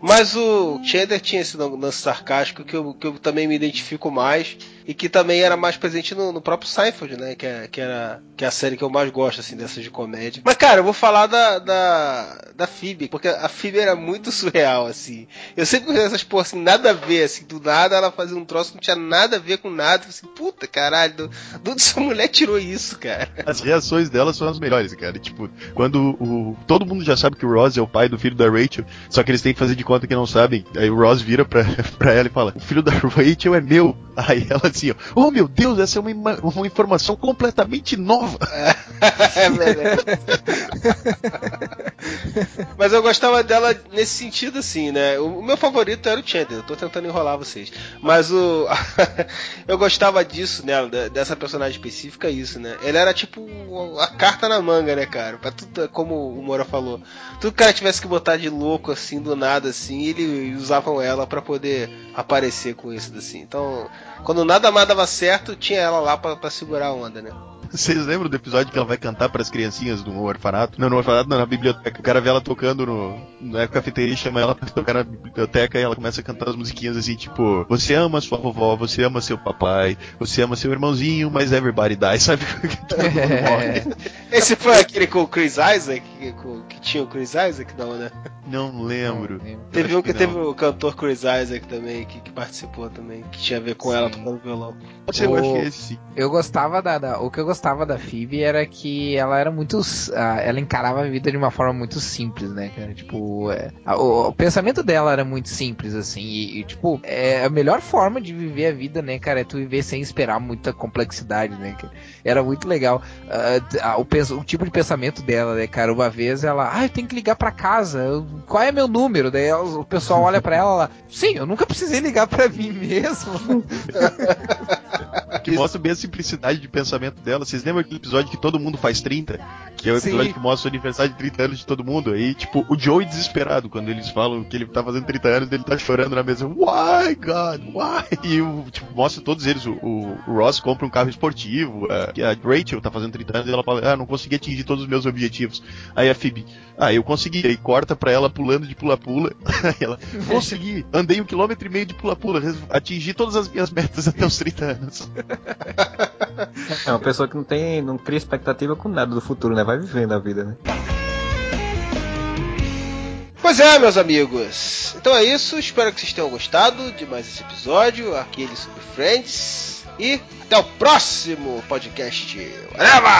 [SPEAKER 1] Mas o Chandler tinha esse lance sarcástico que eu, que eu também me identifico mais. E que também era mais presente no, no próprio Seinfeld, né? Que, é, que, era que é a série que eu mais gosto, assim, dessas de comédia. Mas, cara, eu vou falar da, da, da Phoebe, porque a Phoebe era muito <laughs> surreal, assim. Eu sempre vi essas porra assim, nada a ver, assim, do nada ela fazia um troço que não tinha nada a ver com nada. Assim, puta caralho, de onde essa mulher tirou isso, cara?
[SPEAKER 3] As reações dela são as melhores, cara. Tipo, quando o. Todo mundo já sabe que o Ross é o pai do filho da Rachel, só que eles têm que fazer de conta que não sabem. Aí o Ross vira pra, <laughs> pra ela e fala: O filho da Rachel é meu. Aí ela assim, oh meu Deus, essa é uma, uma informação completamente nova. <laughs> É,
[SPEAKER 1] verdade. Mas eu gostava dela nesse sentido, assim, né? O meu favorito era o Chandler, eu tô tentando enrolar vocês. Mas o. <laughs> eu gostava disso, né? Dessa personagem específica, isso, né? Ele era tipo a carta na manga, né, cara? Pra tudo, como o Moura falou. Tudo que o cara tivesse que botar de louco, assim, do nada, assim, ele usavam ela para poder aparecer com isso, assim. Então, quando nada mais dava certo, tinha ela lá para segurar a onda, né?
[SPEAKER 3] Vocês lembram do episódio que ela vai cantar para as criancinhas no orfanato? Não, no orfanato, não, na biblioteca. O cara vê ela tocando no, na cafeteria, chama ela pra tocar na biblioteca e ela começa a cantar as musiquinhas assim, tipo: Você ama sua vovó, você ama seu papai, você ama seu irmãozinho, mas everybody die, <laughs> sabe? <laughs>
[SPEAKER 1] Esse foi aquele com o Chris Isaac, que, que tinha o Chris Isaac, não, né?
[SPEAKER 3] Não lembro.
[SPEAKER 1] Não, teve um que, que teve o cantor Chris Isaac também, que, que, participou também, que tinha a ver com sim. ela tocando violão.
[SPEAKER 7] Pode ser, o... eu acho que esse sim. Eu gostava da, da, O que eu gostava da Phoebe era que ela era muito. Uh, ela encarava a vida de uma forma muito simples, né, cara? Tipo, é, a, o, o, pensamento dela era muito simples, assim. E, e, tipo, é a melhor forma de viver a vida, né, cara? É tu viver sem esperar muita complexidade, né? Cara? Era muito legal. Uh, o, o, tipo de pensamento dela, né, cara? Uma vez ela. Ah, eu tenho que ligar para casa. Qual é meu número? Daí ela, o pessoal olha para ela lá. Sim, eu nunca precisei ligar para mim mesmo. <laughs>
[SPEAKER 3] que mostra bem a simplicidade de pensamento dela. Vocês lembram aquele episódio que todo mundo faz 30? Que é o episódio Sim. que mostra o aniversário de 30 anos de todo mundo. Aí, tipo, o Joey desesperado quando eles falam que ele tá fazendo 30 anos, ele tá chorando na mesa. Why, God? Why? E tipo, mostra todos eles. O, o, Ross compra um carro esportivo. A, a Rachel tá fazendo 30 anos e ela fala: Ah, não consegui atingir todos os meus objetivos. Aí a Phoebe, ah, eu consegui. Aí corta pra ela pulando de pula-pula. <laughs> Aí ela, consegui. Andei um quilômetro e meio de pula-pula. Atingi todas as minhas metas até os 30 anos.
[SPEAKER 2] É uma pessoa que não tem, não cria expectativa com nada do futuro, né? Vai vivendo a vida, né?
[SPEAKER 1] Pois é, meus amigos. Então é isso. Espero que vocês tenham gostado de mais esse episódio, aquele sobre Friends. E até o próximo podcast. Whatever!